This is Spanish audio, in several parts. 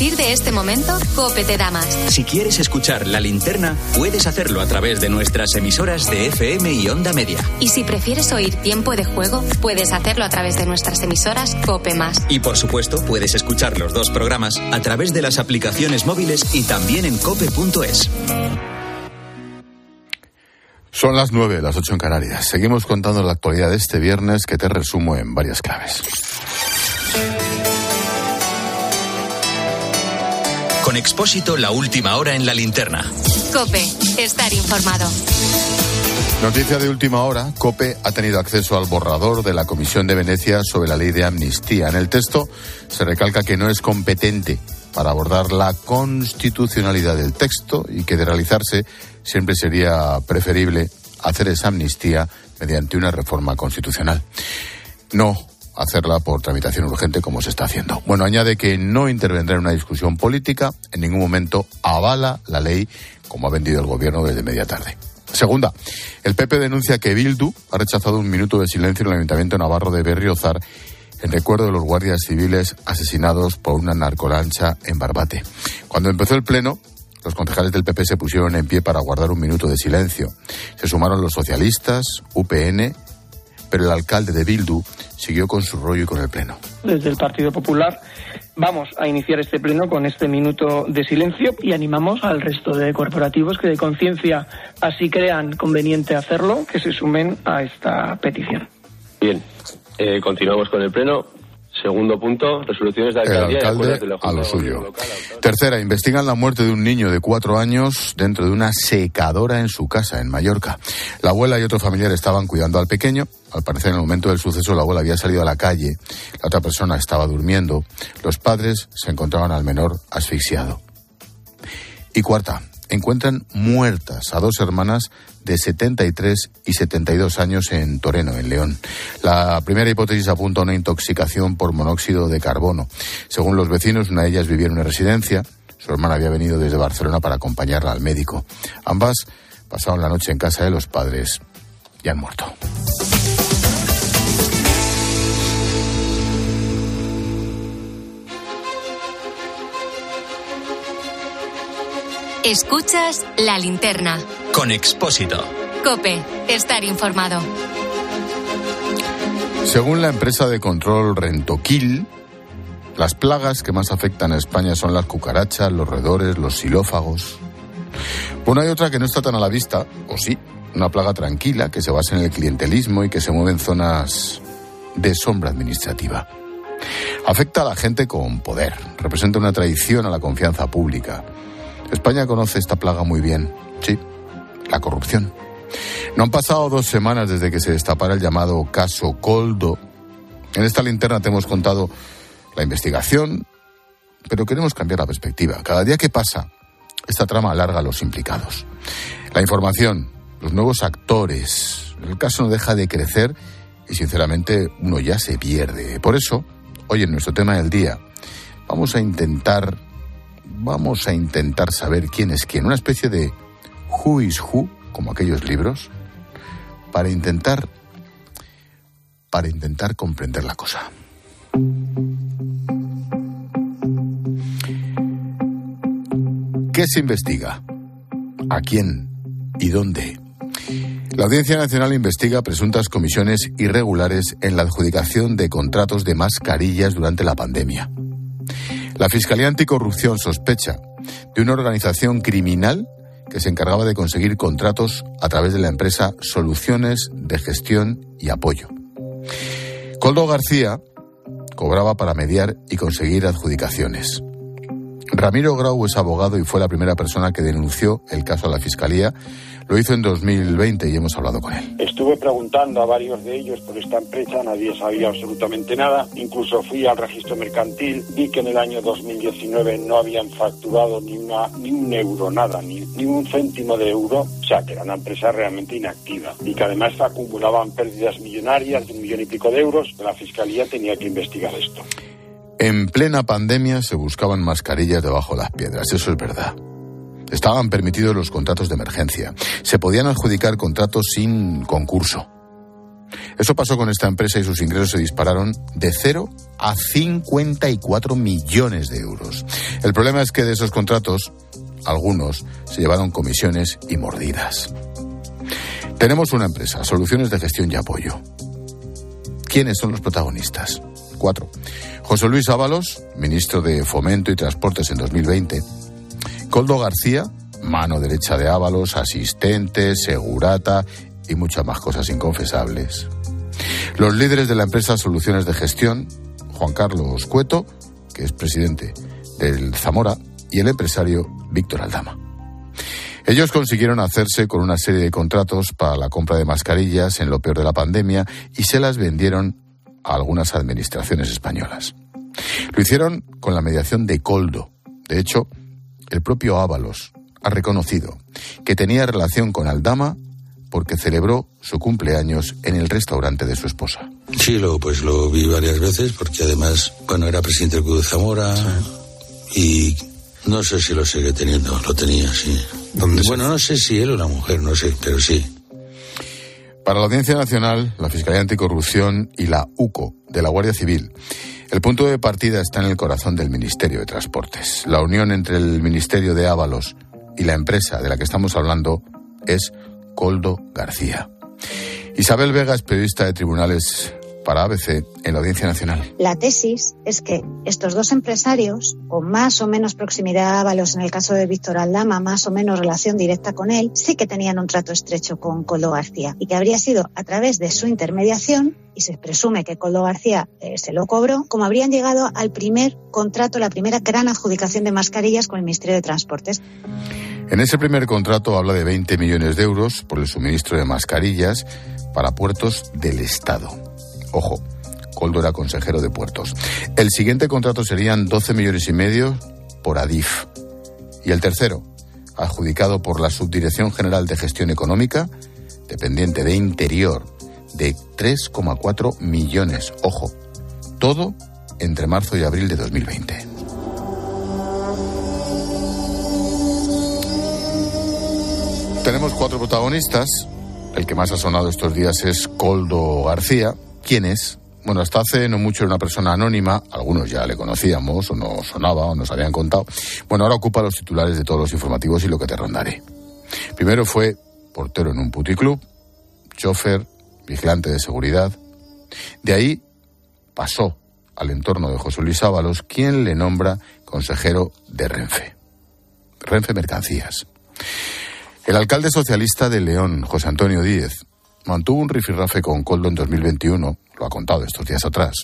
partir de este momento, Cope te da más. Si quieres escuchar la linterna, puedes hacerlo a través de nuestras emisoras de FM y Onda Media. Y si prefieres oír tiempo de juego, puedes hacerlo a través de nuestras emisoras Cope Más. Y por supuesto, puedes escuchar los dos programas a través de las aplicaciones móviles y también en cope.es. Son las nueve, las ocho en Canarias. Seguimos contando la actualidad de este viernes que te resumo en varias claves. Con Expósito, la última hora en la linterna. Cope, estar informado. Noticia de última hora, COPE ha tenido acceso al borrador de la Comisión de Venecia sobre la ley de amnistía. En el texto se recalca que no es competente para abordar la constitucionalidad del texto y que de realizarse siempre sería preferible hacer esa amnistía mediante una reforma constitucional. No hacerla por tramitación urgente como se está haciendo. Bueno, añade que no intervendrá en una discusión política, en ningún momento avala la ley como ha vendido el gobierno desde media tarde. Segunda, el PP denuncia que Bildu ha rechazado un minuto de silencio en el Ayuntamiento Navarro de Berriozar en recuerdo de los guardias civiles asesinados por una narcolancha en Barbate. Cuando empezó el pleno, los concejales del PP se pusieron en pie para guardar un minuto de silencio. Se sumaron los socialistas, UPN, pero el alcalde de Bildu siguió con su rollo y con el pleno. Desde el Partido Popular vamos a iniciar este pleno con este minuto de silencio y animamos al resto de corporativos que de conciencia así crean conveniente hacerlo, que se sumen a esta petición. Bien, eh, continuamos con el pleno. Segundo punto, resoluciones de alcaldía el alcalde de a lo suyo. Tercera, investigan la muerte de un niño de cuatro años dentro de una secadora en su casa en Mallorca. La abuela y otro familiar estaban cuidando al pequeño. Al parecer, en el momento del suceso, la abuela había salido a la calle. La otra persona estaba durmiendo. Los padres se encontraban al menor asfixiado. Y cuarta, encuentran muertas a dos hermanas de 73 y 72 años en Toreno, en León. La primera hipótesis apunta a una intoxicación por monóxido de carbono. Según los vecinos, una de ellas vivía en una residencia. Su hermana había venido desde Barcelona para acompañarla al médico. Ambas pasaron la noche en casa de los padres y han muerto. Escuchas la linterna. Con Expósito. Cope, estar informado. Según la empresa de control Rentoquil, las plagas que más afectan a España son las cucarachas, los roedores, los xilófagos. Una hay otra que no está tan a la vista, o sí, una plaga tranquila que se basa en el clientelismo y que se mueve en zonas de sombra administrativa. Afecta a la gente con poder, representa una traición a la confianza pública. España conoce esta plaga muy bien, sí, la corrupción. No han pasado dos semanas desde que se destapara el llamado caso Coldo. En esta linterna te hemos contado la investigación, pero queremos cambiar la perspectiva. Cada día que pasa, esta trama alarga a los implicados. La información, los nuevos actores, el caso no deja de crecer y sinceramente uno ya se pierde. Por eso, hoy en nuestro tema del día, vamos a intentar vamos a intentar saber quién es quién, una especie de who is who, como aquellos libros, para intentar para intentar comprender la cosa. ¿Qué se investiga? ¿A quién? ¿Y dónde? La Audiencia Nacional investiga presuntas comisiones irregulares en la adjudicación de contratos de mascarillas durante la pandemia. La Fiscalía Anticorrupción sospecha de una organización criminal que se encargaba de conseguir contratos a través de la empresa Soluciones de Gestión y Apoyo. Coldo García cobraba para mediar y conseguir adjudicaciones. Ramiro Grau es abogado y fue la primera persona que denunció el caso a la Fiscalía lo hizo en 2020 y hemos hablado con él. Estuve preguntando a varios de ellos por esta empresa, nadie sabía absolutamente nada. Incluso fui al registro mercantil, vi que en el año 2019 no habían facturado ni, una, ni un euro, nada, ni, ni un céntimo de euro. O sea, que era una empresa realmente inactiva y que además acumulaban pérdidas millonarias de un millón y pico de euros. La fiscalía tenía que investigar esto. En plena pandemia se buscaban mascarillas debajo de las piedras, eso es verdad. Estaban permitidos los contratos de emergencia. Se podían adjudicar contratos sin concurso. Eso pasó con esta empresa y sus ingresos se dispararon de 0 a 54 millones de euros. El problema es que de esos contratos, algunos se llevaron comisiones y mordidas. Tenemos una empresa, Soluciones de Gestión y Apoyo. ¿Quiénes son los protagonistas? Cuatro. José Luis Ábalos, ministro de Fomento y Transportes en 2020. Coldo García, mano derecha de Ábalos, asistente, segurata y muchas más cosas inconfesables. Los líderes de la empresa Soluciones de Gestión, Juan Carlos Cueto, que es presidente del Zamora, y el empresario Víctor Aldama. Ellos consiguieron hacerse con una serie de contratos para la compra de mascarillas en lo peor de la pandemia y se las vendieron a algunas administraciones españolas. Lo hicieron con la mediación de Coldo. De hecho, el propio Ábalos ha reconocido que tenía relación con Aldama porque celebró su cumpleaños en el restaurante de su esposa. Sí, lo, pues lo vi varias veces porque además, bueno, era presidente del Club de Zamora y no sé si lo sigue teniendo, lo tenía, sí. bueno, no sé si él o la mujer, no sé, pero sí. Para la Audiencia Nacional, la Fiscalía Anticorrupción y la UCO de la Guardia Civil, el punto de partida está en el corazón del Ministerio de Transportes. La unión entre el Ministerio de Ábalos y la empresa de la que estamos hablando es Coldo García. Isabel Vega es periodista de tribunales para ABC en la Audiencia Nacional. La tesis es que estos dos empresarios, con más o menos proximidad a Ábalos en el caso de Víctor Aldama, más o menos relación directa con él, sí que tenían un trato estrecho con Coldo García y que habría sido a través de su intermediación, y se presume que Coldo García eh, se lo cobró, como habrían llegado al primer contrato, la primera gran adjudicación de mascarillas con el Ministerio de Transportes. En ese primer contrato habla de 20 millones de euros por el suministro de mascarillas para puertos del Estado. Ojo, Coldo era consejero de puertos. El siguiente contrato serían 12 millones y medio por Adif. Y el tercero, adjudicado por la Subdirección General de Gestión Económica, dependiente de Interior, de 3,4 millones. Ojo, todo entre marzo y abril de 2020. Tenemos cuatro protagonistas. El que más ha sonado estos días es Coldo García. ¿Quién es? Bueno, hasta hace no mucho era una persona anónima, algunos ya le conocíamos o nos sonaba o nos habían contado. Bueno, ahora ocupa los titulares de todos los informativos y lo que te rondaré. Primero fue portero en un puticlub, chofer, vigilante de seguridad. De ahí pasó al entorno de José Luis Ábalos, quien le nombra consejero de Renfe. Renfe Mercancías. El alcalde socialista de León, José Antonio Díez, mantuvo un rifirrafe con Coldo en 2021, lo ha contado estos días atrás,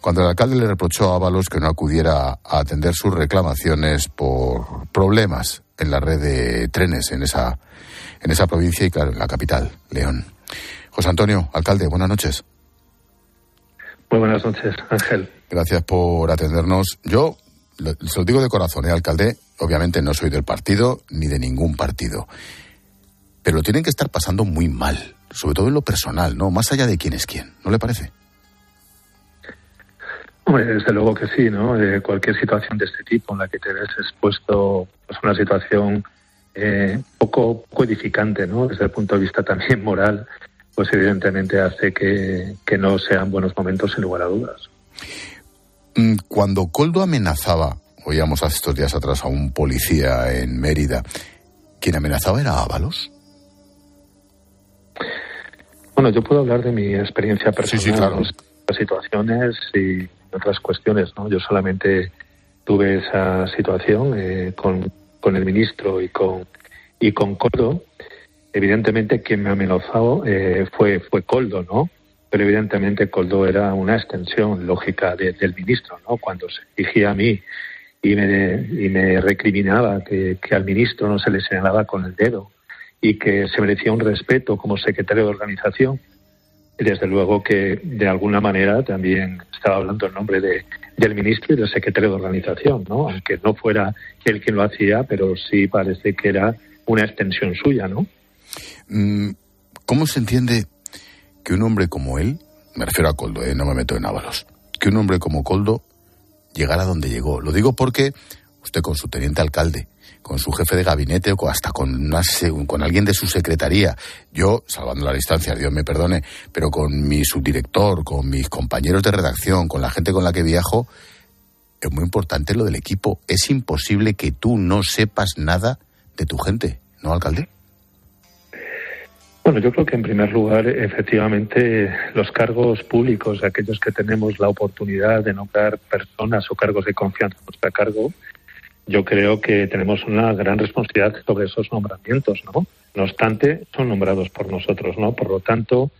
cuando el alcalde le reprochó a Ábalos que no acudiera a atender sus reclamaciones por problemas en la red de trenes en esa, en esa provincia y, claro, en la capital, León. José Antonio, alcalde, buenas noches. Muy buenas noches, Ángel. Gracias por atendernos. Yo se lo digo de corazón, ¿eh, alcalde? Obviamente no soy del partido ni de ningún partido. Pero lo tienen que estar pasando muy mal, sobre todo en lo personal, ¿no? Más allá de quién es quién, ¿no le parece? Hombre, desde luego que sí, ¿no? cualquier situación de este tipo en la que te ves expuesto pues una situación eh, poco, poco edificante, ¿no? Desde el punto de vista también moral, pues evidentemente hace que, que no sean buenos momentos sin lugar a dudas. Mm, cuando Coldo amenazaba, oíamos hace estos días atrás a un policía en Mérida, ¿quién amenazaba era Ábalos? Bueno, yo puedo hablar de mi experiencia personal, sí, sí, claro. las situaciones y otras cuestiones, ¿no? Yo solamente tuve esa situación eh, con, con el ministro y con y con Coldo. Evidentemente, quien me amenazó eh, fue fue Coldo, ¿no? pero evidentemente Coldo era una extensión lógica del ministro, ¿no? Cuando se dirigía a mí y me, y me recriminaba que, al ministro no se le señalaba con el dedo y que se merecía un respeto como secretario de organización, desde luego que de alguna manera también estaba hablando en nombre de, del ministro y del secretario de organización, ¿no? Aunque no fuera él quien lo hacía, pero sí parece que era una extensión suya, ¿no? Mm, ¿Cómo se entiende que un hombre como él, me refiero a Coldo, eh, no me meto en Ábalos, que un hombre como Coldo llegara donde llegó. Lo digo porque usted con su teniente alcalde, con su jefe de gabinete o hasta con, con alguien de su secretaría. Yo, salvando la distancia, Dios me perdone, pero con mi subdirector, con mis compañeros de redacción, con la gente con la que viajo, es muy importante lo del equipo. Es imposible que tú no sepas nada de tu gente, ¿no, alcalde? Bueno, yo creo que en primer lugar, efectivamente, los cargos públicos, aquellos que tenemos la oportunidad de nombrar personas o cargos de confianza a nuestro cargo, yo creo que tenemos una gran responsabilidad sobre esos nombramientos, ¿no? No obstante, son nombrados por nosotros, ¿no? Por lo tanto,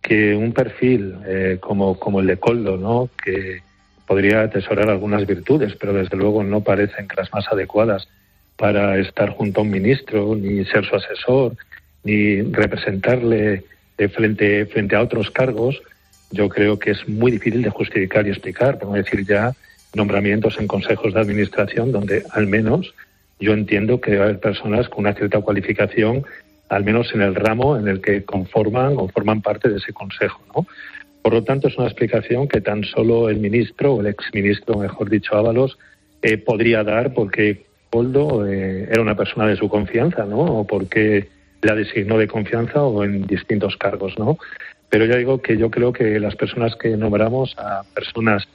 que un perfil eh, como, el de Coldo, ¿no? Que podría atesorar algunas virtudes, pero desde luego no parecen las más adecuadas para estar junto a un ministro, ni ser su asesor, ni representarle frente, frente a otros cargos, yo creo que es muy difícil de justificar y explicar, por no decir ya nombramientos en consejos de administración donde al menos yo entiendo que a haber personas con una cierta cualificación, al menos en el ramo en el que conforman o forman parte de ese consejo, ¿no? Por lo tanto, es una explicación que tan solo el ministro o el exministro, mejor dicho, Ábalos, eh, podría dar porque Poldo eh, era una persona de su confianza, ¿no? O porque la designó de confianza o en distintos cargos, ¿no? Pero ya digo que yo creo que las personas que nombramos a personas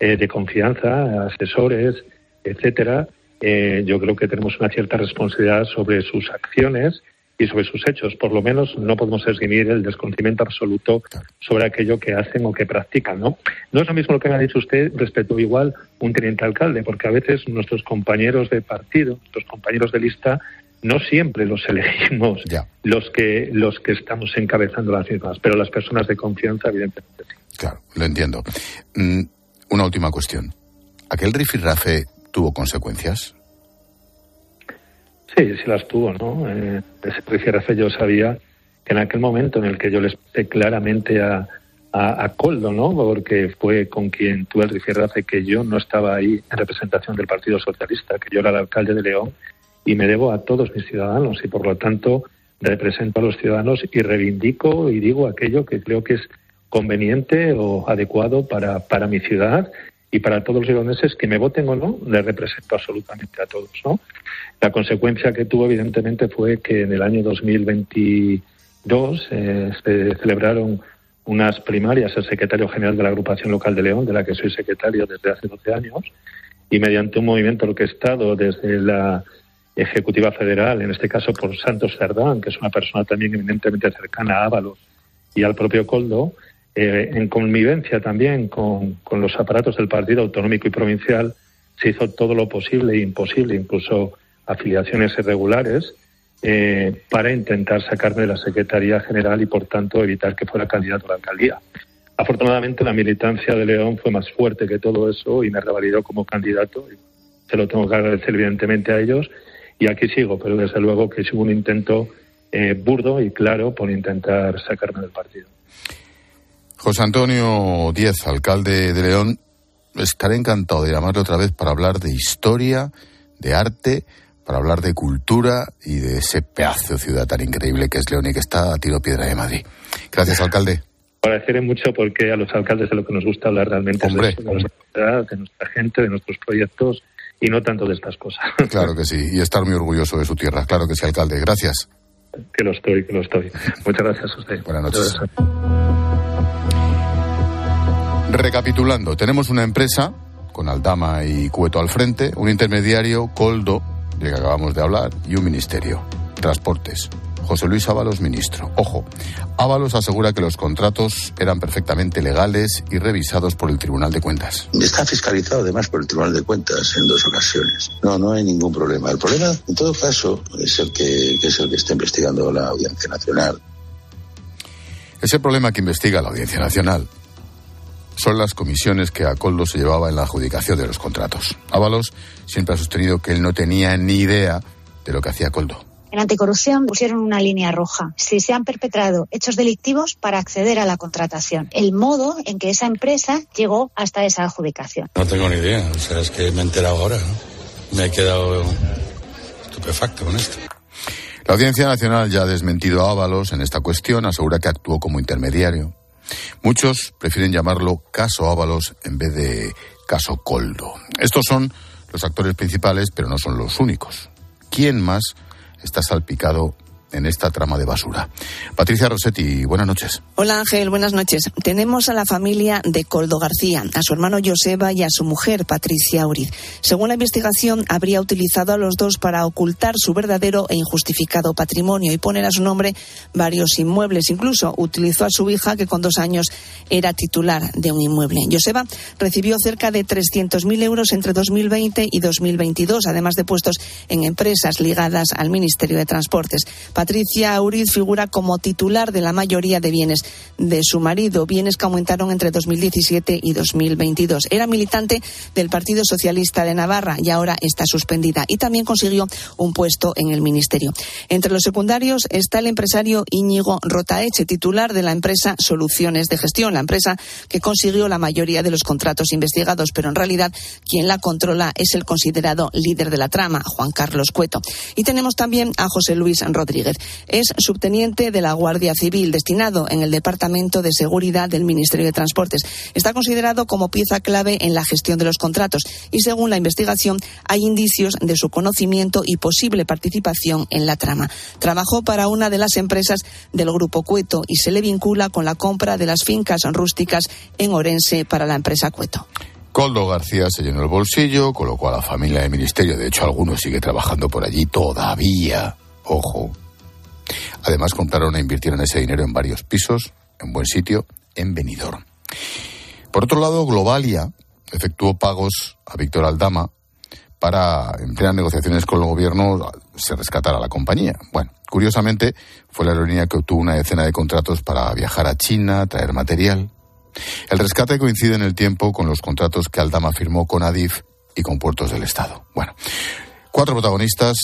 eh, de confianza, asesores, etcétera, eh, yo creo que tenemos una cierta responsabilidad sobre sus acciones y sobre sus hechos. Por lo menos no podemos esgrimir el desconocimiento absoluto sobre aquello que hacen o que practican, ¿no? No es lo mismo lo que me ha dicho usted respecto igual un teniente alcalde, porque a veces nuestros compañeros de partido, nuestros compañeros de lista, no siempre los elegimos los que los que estamos encabezando las mismas, pero las personas de confianza, evidentemente sí. Claro, lo entiendo. Mm, una última cuestión. ¿Aquel rifirrafe tuvo consecuencias? Sí, sí las tuvo, ¿no? Eh, ese rifirrafe yo sabía que en aquel momento en el que yo le expliqué claramente a, a, Coldo, ¿no? Porque fue con quien tuve el rifirrafe que yo no estaba ahí en representación del Partido Socialista, que yo era el alcalde de León y me debo a todos mis ciudadanos y por lo tanto represento a los ciudadanos y reivindico y digo aquello que creo que es conveniente o adecuado para, para mi ciudad y para todos los leoneses que me voten o no, le represento absolutamente a todos. ¿no? La consecuencia que tuvo, evidentemente, fue que en el año 2022 eh, se celebraron unas primarias al secretario general de la agrupación local de León, de la que soy secretario desde hace 12 años, y mediante un movimiento orquestado desde la Ejecutiva Federal, en este caso por Santos Cerdán, que es una persona también eminentemente cercana a Ábalos y al propio Coldo, eh, en convivencia también con, los aparatos del Partido Autonómico y Provincial, se hizo todo lo posible e imposible, incluso afiliaciones irregulares, eh, para intentar sacarme de la Secretaría General y, por tanto, evitar que fuera candidato a la alcaldía. Afortunadamente, la militancia de León fue más fuerte que todo eso y me revalidó como candidato. Se lo tengo que agradecer, evidentemente, a ellos y aquí sigo, pero desde luego que es un intento eh, burdo y claro por intentar sacarme del partido. José Antonio Díez, alcalde de León, estaré encantado de llamarle otra vez para hablar de historia, de arte, para hablar de cultura y de ese pedazo de ciudad tan increíble que es León y que está a tiro piedra de Madrid. Gracias, alcalde. Agradeceré mucho porque a los alcaldes de lo que nos gusta hablar realmente es de, de nuestra gente, de nuestros proyectos y no tanto de estas cosas. Claro que sí, y estar muy orgulloso de su tierra. Claro que sí, alcalde. Gracias. Que lo estoy, que lo estoy. Muchas gracias a usted. Buenas noches. Recapitulando, tenemos una empresa con Aldama y Cueto al frente, un intermediario, Coldo, del que acabamos de hablar, y un ministerio, Transportes. José Luis Ábalos, ministro. Ojo, Ábalos asegura que los contratos eran perfectamente legales y revisados por el Tribunal de Cuentas. Está fiscalizado además por el Tribunal de Cuentas en dos ocasiones. No, no hay ningún problema. El problema, en todo caso, es el que, es el que está investigando la Audiencia Nacional. Ese problema que investiga la Audiencia Nacional son las comisiones que a Coldo se llevaba en la adjudicación de los contratos. Ábalos siempre ha sostenido que él no tenía ni idea de lo que hacía Coldo. En anticorrupción pusieron una línea roja. Si se han perpetrado hechos delictivos para acceder a la contratación. El modo en que esa empresa llegó hasta esa adjudicación. No tengo ni idea. O sea, es que me he enterado ahora. Me he quedado estupefacto con esto. La Audiencia Nacional ya ha desmentido a Ábalos en esta cuestión, asegura que actuó como intermediario. Muchos prefieren llamarlo caso Ábalos en vez de caso Coldo. Estos son los actores principales, pero no son los únicos. ¿Quién más está salpicado en esta trama de basura. Patricia Rossetti, buenas noches. Hola Ángel, buenas noches. Tenemos a la familia de Coldo García, a su hermano Joseba y a su mujer Patricia Uriz. Según la investigación, habría utilizado a los dos para ocultar su verdadero e injustificado patrimonio y poner a su nombre varios inmuebles. Incluso utilizó a su hija, que con dos años era titular de un inmueble. Joseba recibió cerca de 300.000 euros entre 2020 y 2022, además de puestos en empresas ligadas al Ministerio de Transportes. Patricia Uriz figura como titular de la mayoría de bienes de su marido, bienes que aumentaron entre 2017 y 2022. Era militante del Partido Socialista de Navarra y ahora está suspendida y también consiguió un puesto en el ministerio. Entre los secundarios está el empresario Íñigo Rotaeche, titular de la empresa Soluciones de Gestión, la empresa que consiguió la mayoría de los contratos investigados, pero en realidad quien la controla es el considerado líder de la trama, Juan Carlos Cueto. Y tenemos también a José Luis Rodríguez. Es subteniente de la Guardia Civil, destinado en el Departamento de Seguridad del Ministerio de Transportes. Está considerado como pieza clave en la gestión de los contratos y, según la investigación, hay indicios de su conocimiento y posible participación en la trama. Trabajó para una de las empresas del Grupo Cueto y se le vincula con la compra de las fincas rústicas en Orense para la empresa Cueto. Coldo García se llenó el bolsillo, colocó a la familia del ministerio, de hecho algunos sigue trabajando por allí todavía. Ojo, Además, compraron e invirtieron ese dinero en varios pisos, en buen sitio, en Benidorm. Por otro lado, Globalia efectuó pagos a Víctor Aldama para, en plenas negociaciones con el gobierno, se rescatara la compañía. Bueno, curiosamente, fue la aerolínea que obtuvo una decena de contratos para viajar a China, traer material. El rescate coincide en el tiempo con los contratos que Aldama firmó con Adif y con Puertos del Estado. Bueno, cuatro protagonistas,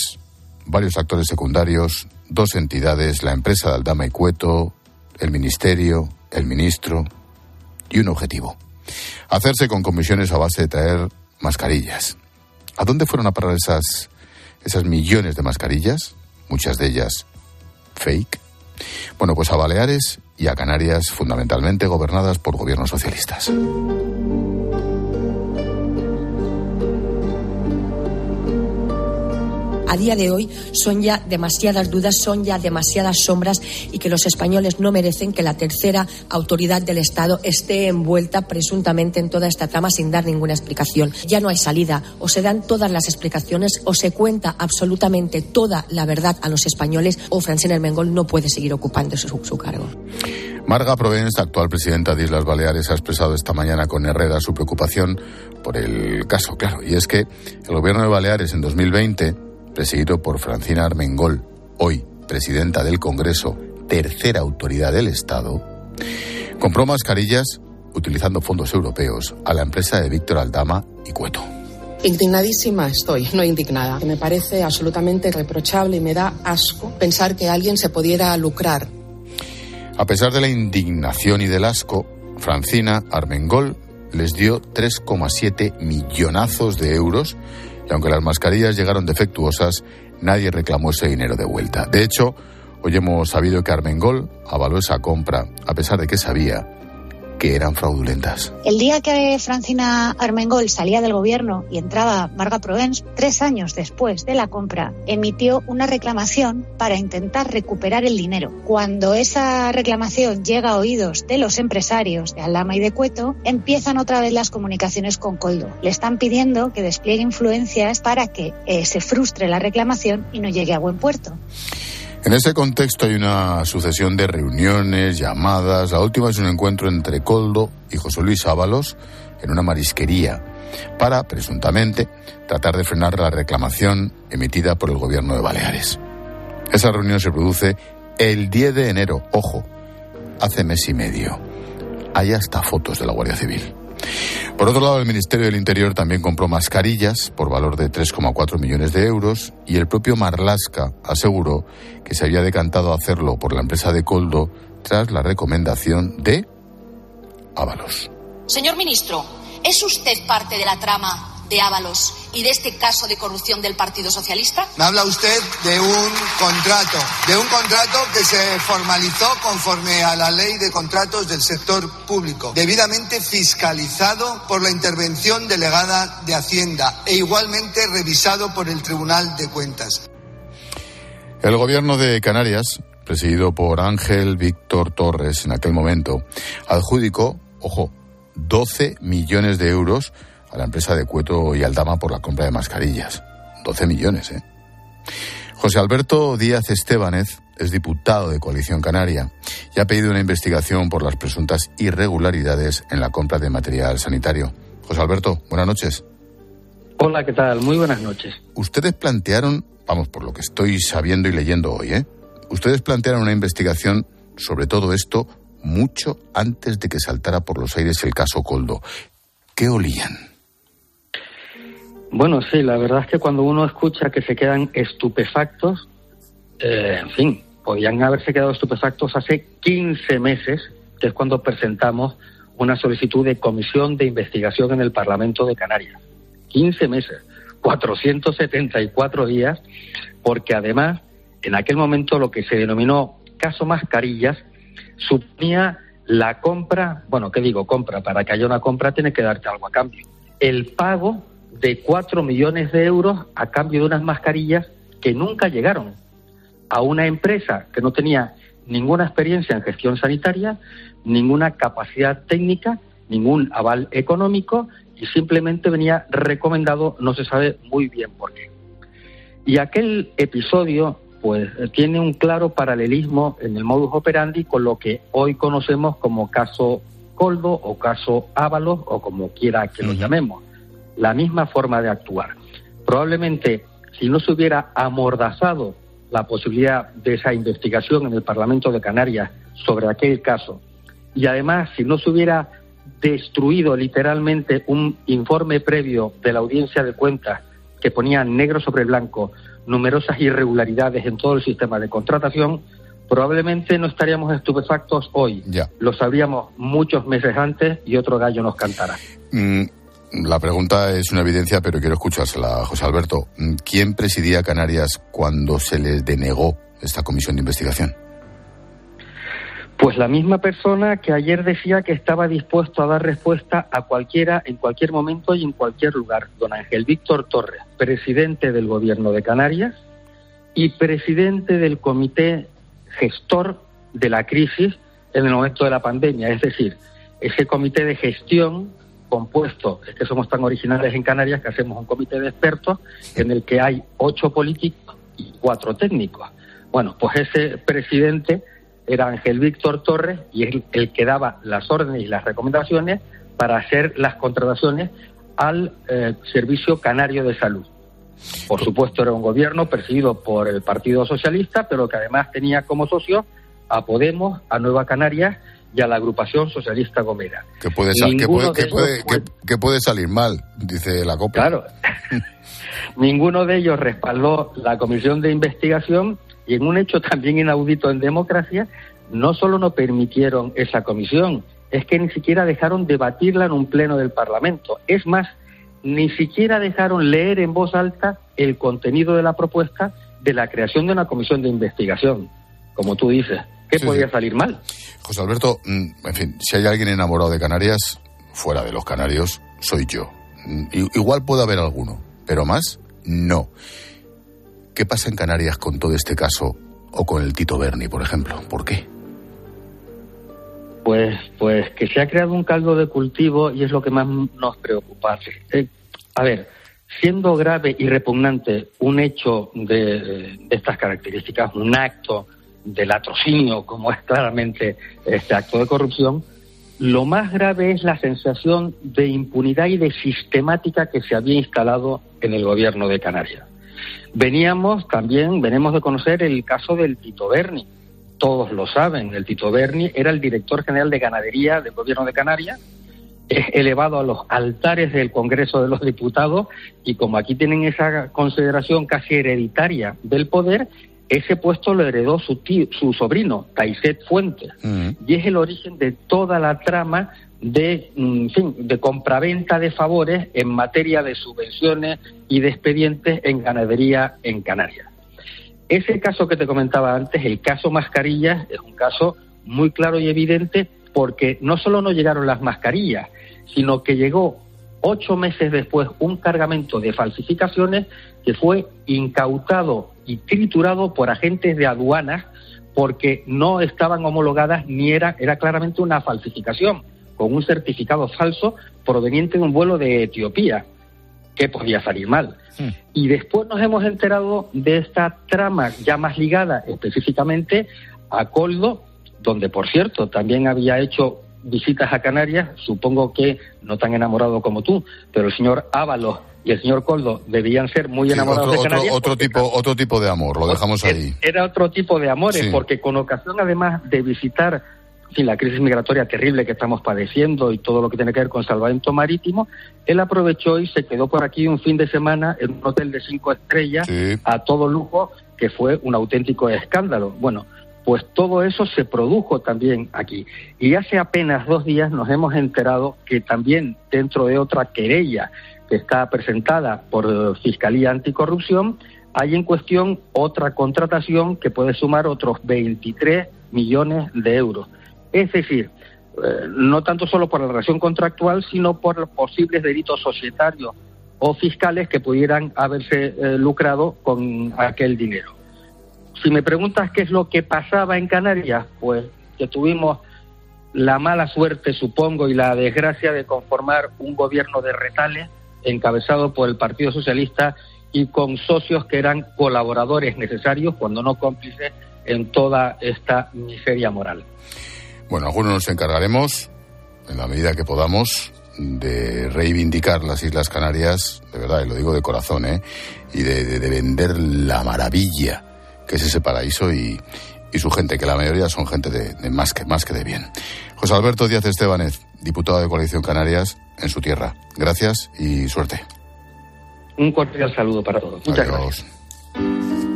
varios actores secundarios, dos entidades, la empresa de Aldama y Cueto, el Ministerio, el Ministro y un objetivo. Hacerse con comisiones a base de traer mascarillas. ¿A dónde fueron a parar esas, esas millones de mascarillas? Muchas de ellas fake. Bueno, pues a Baleares y a Canarias, fundamentalmente gobernadas por gobiernos socialistas. A día de hoy son ya demasiadas dudas, son ya demasiadas sombras y que los españoles no merecen que la tercera autoridad del Estado esté envuelta presuntamente en toda esta trama sin dar ninguna explicación. Ya no hay salida. O se dan todas las explicaciones o se cuenta absolutamente toda la verdad a los españoles o Francina Hermengol no puede seguir ocupando su, cargo. Marga Provence, actual presidenta de Islas Baleares, ha expresado esta mañana con Herrera su preocupación por el caso, claro, y es que el gobierno de Baleares en 2020 presidido por Francina Armengol, hoy presidenta del Congreso, tercera autoridad del Estado, compró mascarillas utilizando fondos europeos a la empresa de Víctor Aldama y Cueto. Indignadísima estoy, no indignada. Me parece absolutamente reprochable y me da asco pensar que alguien se pudiera lucrar. A pesar de la indignación y del asco, Francina Armengol les dio 3,7 millonazos de euros y aunque las mascarillas llegaron defectuosas, nadie reclamó ese dinero de vuelta. De hecho, hoy hemos sabido que Armengol avaló esa compra, a pesar de que sabía eran fraudulentas. El día que Francina Armengol salía del gobierno y entraba Marga Provence, tres años después de la compra, emitió una reclamación para intentar recuperar el dinero. Cuando esa reclamación llega a oídos de los empresarios de Alama y de Cueto, empiezan otra vez las comunicaciones con Coldo. Le están pidiendo que despliegue influencias para que eh, se frustre la reclamación y no llegue a buen puerto. En ese contexto hay una sucesión de reuniones, llamadas. La última es un encuentro entre Coldo y José Luis Ábalos en una marisquería para, presuntamente, tratar de frenar la reclamación emitida por el gobierno de Baleares. Esa reunión se produce el 10 de enero, ojo, hace mes y medio. Hay hasta fotos de la Guardia Civil. Por otro lado, el Ministerio del Interior también compró mascarillas por valor de 3,4 millones de euros y el propio Marlasca aseguró que se había decantado a hacerlo por la empresa de Coldo tras la recomendación de Ábalos. Señor ministro, ¿es usted parte de la trama de Ábalos y de este caso de corrupción del Partido Socialista? Me habla usted de un contrato, de un contrato que se formalizó conforme a la ley de contratos del sector público, debidamente fiscalizado por la intervención delegada de Hacienda e igualmente revisado por el Tribunal de Cuentas. El gobierno de Canarias, presidido por Ángel Víctor Torres en aquel momento, adjudicó, ojo, 12 millones de euros a la empresa de Cueto y Aldama por la compra de mascarillas. 12 millones, ¿eh? José Alberto Díaz Estebanez es diputado de Coalición Canaria y ha pedido una investigación por las presuntas irregularidades en la compra de material sanitario. José Alberto, buenas noches. Hola, ¿qué tal? Muy buenas noches. Ustedes plantearon, vamos, por lo que estoy sabiendo y leyendo hoy, ¿eh? Ustedes plantearon una investigación sobre todo esto mucho antes de que saltara por los aires el caso Coldo. ¿Qué olían? Bueno, sí, la verdad es que cuando uno escucha que se quedan estupefactos, eh, en fin, podían haberse quedado estupefactos hace 15 meses, que es cuando presentamos una solicitud de comisión de investigación en el Parlamento de Canarias. 15 meses, 474 días, porque además, en aquel momento lo que se denominó caso mascarillas suponía la compra, bueno, ¿qué digo? Compra, para que haya una compra tiene que darte algo a cambio. El pago de 4 millones de euros a cambio de unas mascarillas que nunca llegaron a una empresa que no tenía ninguna experiencia en gestión sanitaria, ninguna capacidad técnica, ningún aval económico y simplemente venía recomendado, no se sabe muy bien por qué. Y aquel episodio pues tiene un claro paralelismo en el modus operandi con lo que hoy conocemos como caso Coldo o caso Ábalos o como quiera que lo llamemos la misma forma de actuar. Probablemente, si no se hubiera amordazado la posibilidad de esa investigación en el Parlamento de Canarias sobre aquel caso, y además, si no se hubiera destruido literalmente un informe previo de la audiencia de cuentas que ponía negro sobre blanco numerosas irregularidades en todo el sistema de contratación, probablemente no estaríamos estupefactos hoy. Ya. Lo sabríamos muchos meses antes y otro gallo nos cantará. Mm, la pregunta es una evidencia, pero quiero escuchársela, José Alberto. ¿Quién presidía Canarias cuando se les denegó esta comisión de investigación? Pues la misma persona que ayer decía que estaba dispuesto a dar respuesta a cualquiera, en cualquier momento y en cualquier lugar. Don Ángel Víctor Torres, presidente del Gobierno de Canarias y presidente del Comité Gestor de la Crisis en el momento de la pandemia. Es decir, ese comité de gestión compuesto, es que somos tan originales en Canarias que hacemos un comité de expertos en el que hay ocho políticos y cuatro técnicos. Bueno, pues ese presidente era Ángel Víctor Torres y es el, que daba las órdenes y las recomendaciones para hacer las contrataciones al eh, Servicio Canario de Salud. Por supuesto, era un gobierno presidido por el Partido Socialista, pero que además tenía como socio a Podemos, a Nueva Canarias y a la agrupación socialista Gomera. Que puede, que puede, salir mal, dice la COPE. Claro. Ninguno de ellos respaldó la comisión de investigación y en un hecho también inaudito en democracia, no solo no permitieron esa comisión, es que ni siquiera dejaron debatirla en un pleno del Parlamento. Es más, ni siquiera dejaron leer en voz alta el contenido de la propuesta de la creación de una comisión de investigación, como tú dices. ¿Qué podía salir mal? José Alberto, mm, en fin, si hay alguien enamorado de Canarias, fuera de los canarios, soy yo. Mm, igual puede haber alguno, pero más, no. ¿Qué pasa en Canarias con todo este caso o con el Tito Berni, por ejemplo? ¿Por qué? Pues, pues que se ha creado un caldo de cultivo y es lo que más nos preocupa. Eh, a ver, siendo grave y repugnante un hecho de, de, estas características, un acto del latrocinio, como es claramente este acto de corrupción, lo más grave es la sensación de impunidad y de sistemática que se había instalado en el gobierno de Canarias. Veníamos también, venimos de conocer el caso del Tito Berni. Todos lo saben, el Tito Berni era el director general de ganadería del gobierno de Canarias, es elevado a los altares del Congreso de los Diputados y como aquí tienen esa consideración casi hereditaria del poder, ese puesto lo heredó su tío, su sobrino, Taiset Fuentes, y es el origen de toda la trama de, mm, en fin, de compraventa de favores en materia de subvenciones y de expedientes en ganadería en Canarias. Ese caso que te comentaba antes, el caso mascarillas, es un caso muy claro y evidente porque no solo no llegaron las mascarillas, sino que llegó ocho meses después un cargamento de falsificaciones que fue incautado y triturado por agentes de aduanas porque no estaban homologadas ni era, era claramente una falsificación, con un certificado falso proveniente de un vuelo de Etiopía, que podía salir mal. Hmm. Y después nos hemos enterado de esta trama ya más ligada específicamente a Coldo, donde por cierto también había hecho visitas a Canarias, supongo que no tan enamorado como tú, pero el señor Ábalos y el señor Coldo debían ser muy enamorados de Canarias. Otro, tipo, otro tipo de amor, lo dejamos ahí. Era otro tipo de amores, porque con ocasión además de visitar la crisis migratoria terrible que estamos padeciendo y todo lo que tiene que ver con salvamento marítimo, él aprovechó y se quedó por aquí un fin de semana en un hotel de cinco estrellas a todo lujo, que fue un auténtico escándalo. Bueno, pues todo eso se produjo también aquí. Y hace apenas dos días nos hemos enterado que también dentro de otra querella que está presentada por Fiscalía Anticorrupción, hay en cuestión otra contratación que puede sumar otros 23 millones de euros. Es decir, eh, no tanto solo por la relación contractual, sino por posibles delitos societarios o fiscales que pudieran haberse eh, lucrado con aquel dinero. Si me preguntas qué es lo que pasaba en Canarias, pues que tuvimos la mala suerte, supongo, y la desgracia de conformar un gobierno de retales encabezado por el Partido Socialista y con socios que eran colaboradores necesarios, cuando no cómplices, en toda esta miseria moral. Bueno, algunos nos encargaremos, en la medida que podamos, de reivindicar las Islas Canarias, de verdad, y lo digo de corazón, ¿eh? y de, vender la maravilla que es ese paraíso y, su gente, que la mayoría son gente de, más, que, más que de bien. José Alberto Díaz Estebanez, diputado de Coalición Canarias, en su tierra. Gracias y suerte. Un cordial saludo para todos. Muchas gracias.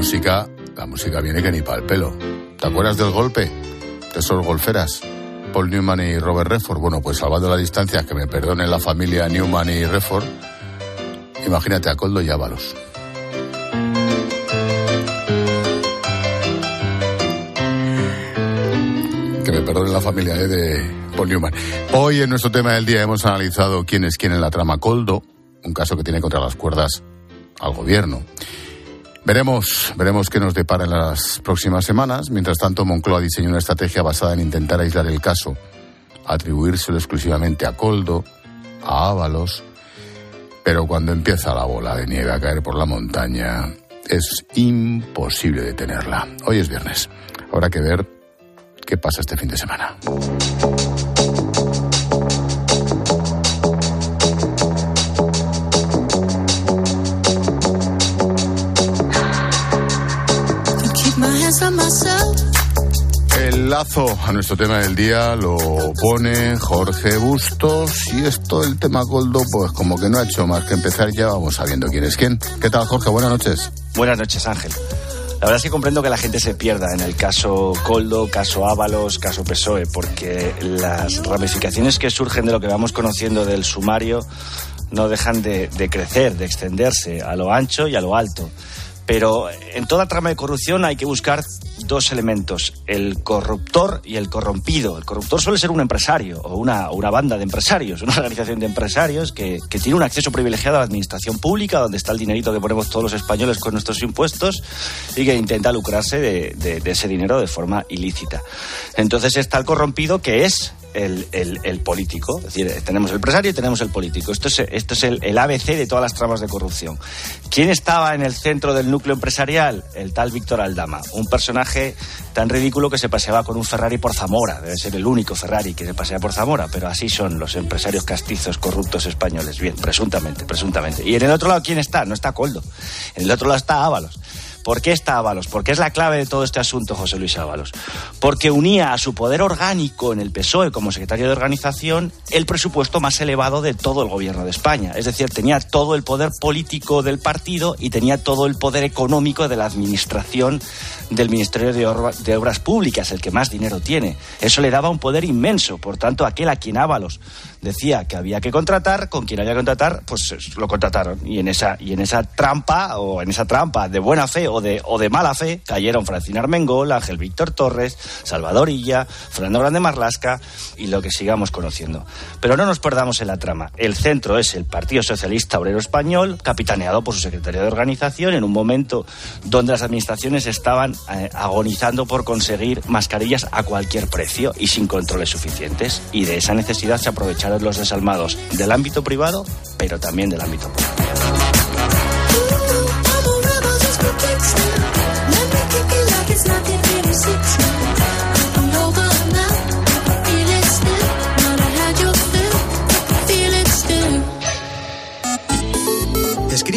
música, la música viene que ni para el pelo. ¿Te acuerdas del golpe? De esos golferas. Paul Newman y Robert Redford. Bueno, pues salvando la distancia, que me perdonen la familia Newman y Redford. Imagínate a Coldo y Ábalos. Que me perdonen la familia eh, de Paul Newman. Hoy en nuestro tema del día hemos analizado quién es quién en la trama Coldo, un caso que tiene contra las cuerdas al gobierno. Veremos, veremos qué nos depara en las próximas semanas. Mientras tanto, Moncloa diseñó una estrategia basada en intentar aislar el caso, atribuírselo exclusivamente a Coldo, a Ábalos, pero cuando empieza la bola de nieve a caer por la montaña, es imposible detenerla. Hoy es viernes. Habrá que ver qué pasa este fin de semana. El lazo a nuestro tema del día lo pone Jorge Bustos y esto, el tema Goldo, pues como que no ha hecho más que empezar, ya vamos sabiendo quién es quién. ¿Qué tal, Jorge? Buenas noches. Buenas noches, Ángel. La verdad es que comprendo que la gente se pierda en el caso Coldo, caso Ábalos, caso PSOE, porque las ramificaciones que surgen de lo que vamos conociendo del sumario no dejan de crecer, de extenderse a lo ancho y a lo alto. Pero en toda trama de corrupción hay que buscar dos elementos, el corruptor y el corrompido. El corruptor suele ser un empresario o una, una banda de empresarios, una organización de empresarios que, que, tiene un acceso privilegiado a la administración pública, donde está el dinerito que ponemos todos los españoles con nuestros impuestos y que intenta lucrarse de, de ese dinero de forma ilícita. Entonces está el corrompido que es el, el, político. Es decir, tenemos el empresario y tenemos el político. Esto es, esto es el, ABC de todas las tramas de corrupción. ¿Quién estaba en el centro del núcleo empresarial? El tal Víctor Aldama, un personaje tan ridículo que se paseaba con un Ferrari por Zamora. Debe ser el único Ferrari que se pasea por Zamora, pero así son los empresarios castizos corruptos españoles. Bien, presuntamente, presuntamente. Y en el otro lado, ¿quién está? No está Coldo. En el otro lado está Ábalos. ¿Por qué está Ábalos? Porque es la clave de todo este asunto, José Luis Ábalos. Porque unía a su poder orgánico en el PSOE como secretario de organización el presupuesto más elevado de todo el gobierno de España. Es decir, tenía todo el poder político del partido y tenía todo el poder económico de la administración del Ministerio de, Obras Públicas, el que más dinero tiene. Eso le daba un poder inmenso. Por tanto, aquel a quien Ábalos decía que había que contratar, con quien había que contratar, pues lo contrataron. Y en esa, y en esa trampa, o en esa trampa de buena fe o de, o de mala fe, cayeron Francina Armengol, Ángel Víctor Torres, Salvador Illa, Fernando Grande Marlasca y lo que sigamos conociendo. Pero no nos perdamos en la trama. El centro es el Partido Socialista Obrero Español, capitaneado por su secretario de organización, en un momento donde las administraciones estaban eh, agonizando por conseguir mascarillas a cualquier precio y sin controles suficientes. Y de esa necesidad se aprovecharon los desalmados del ámbito privado, pero también del ámbito público.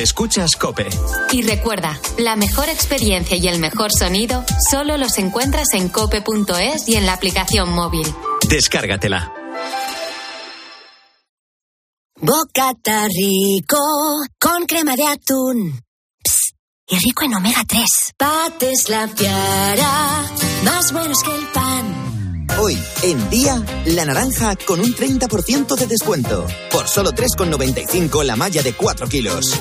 Escuchas Cope. Y recuerda, la mejor experiencia y el mejor sonido solo los encuentras en cope.es y en la aplicación móvil. Descárgatela. Bocata rico con crema de atún. Psst, y rico en omega 3. Pates la piara, más buenos que el pan. Hoy, en día, la naranja con un 30% de descuento. Por solo 3,95 la malla de 4 kilos.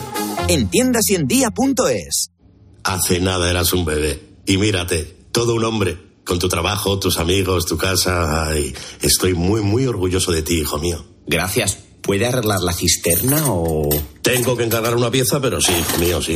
En tiendasiendía.es. Hace nada eras un bebé. Y mírate, todo un hombre. Con tu trabajo, tus amigos, tu casa. Ay, estoy muy, muy orgulloso de ti, hijo mío. Gracias. ¿Puede arreglar la cisterna o...? Tengo que encargar una pieza, pero sí, hijo mío, sí.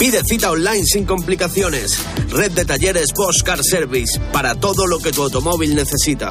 Pide cita online sin complicaciones. Red de talleres Bosch Car Service para todo lo que tu automóvil necesita.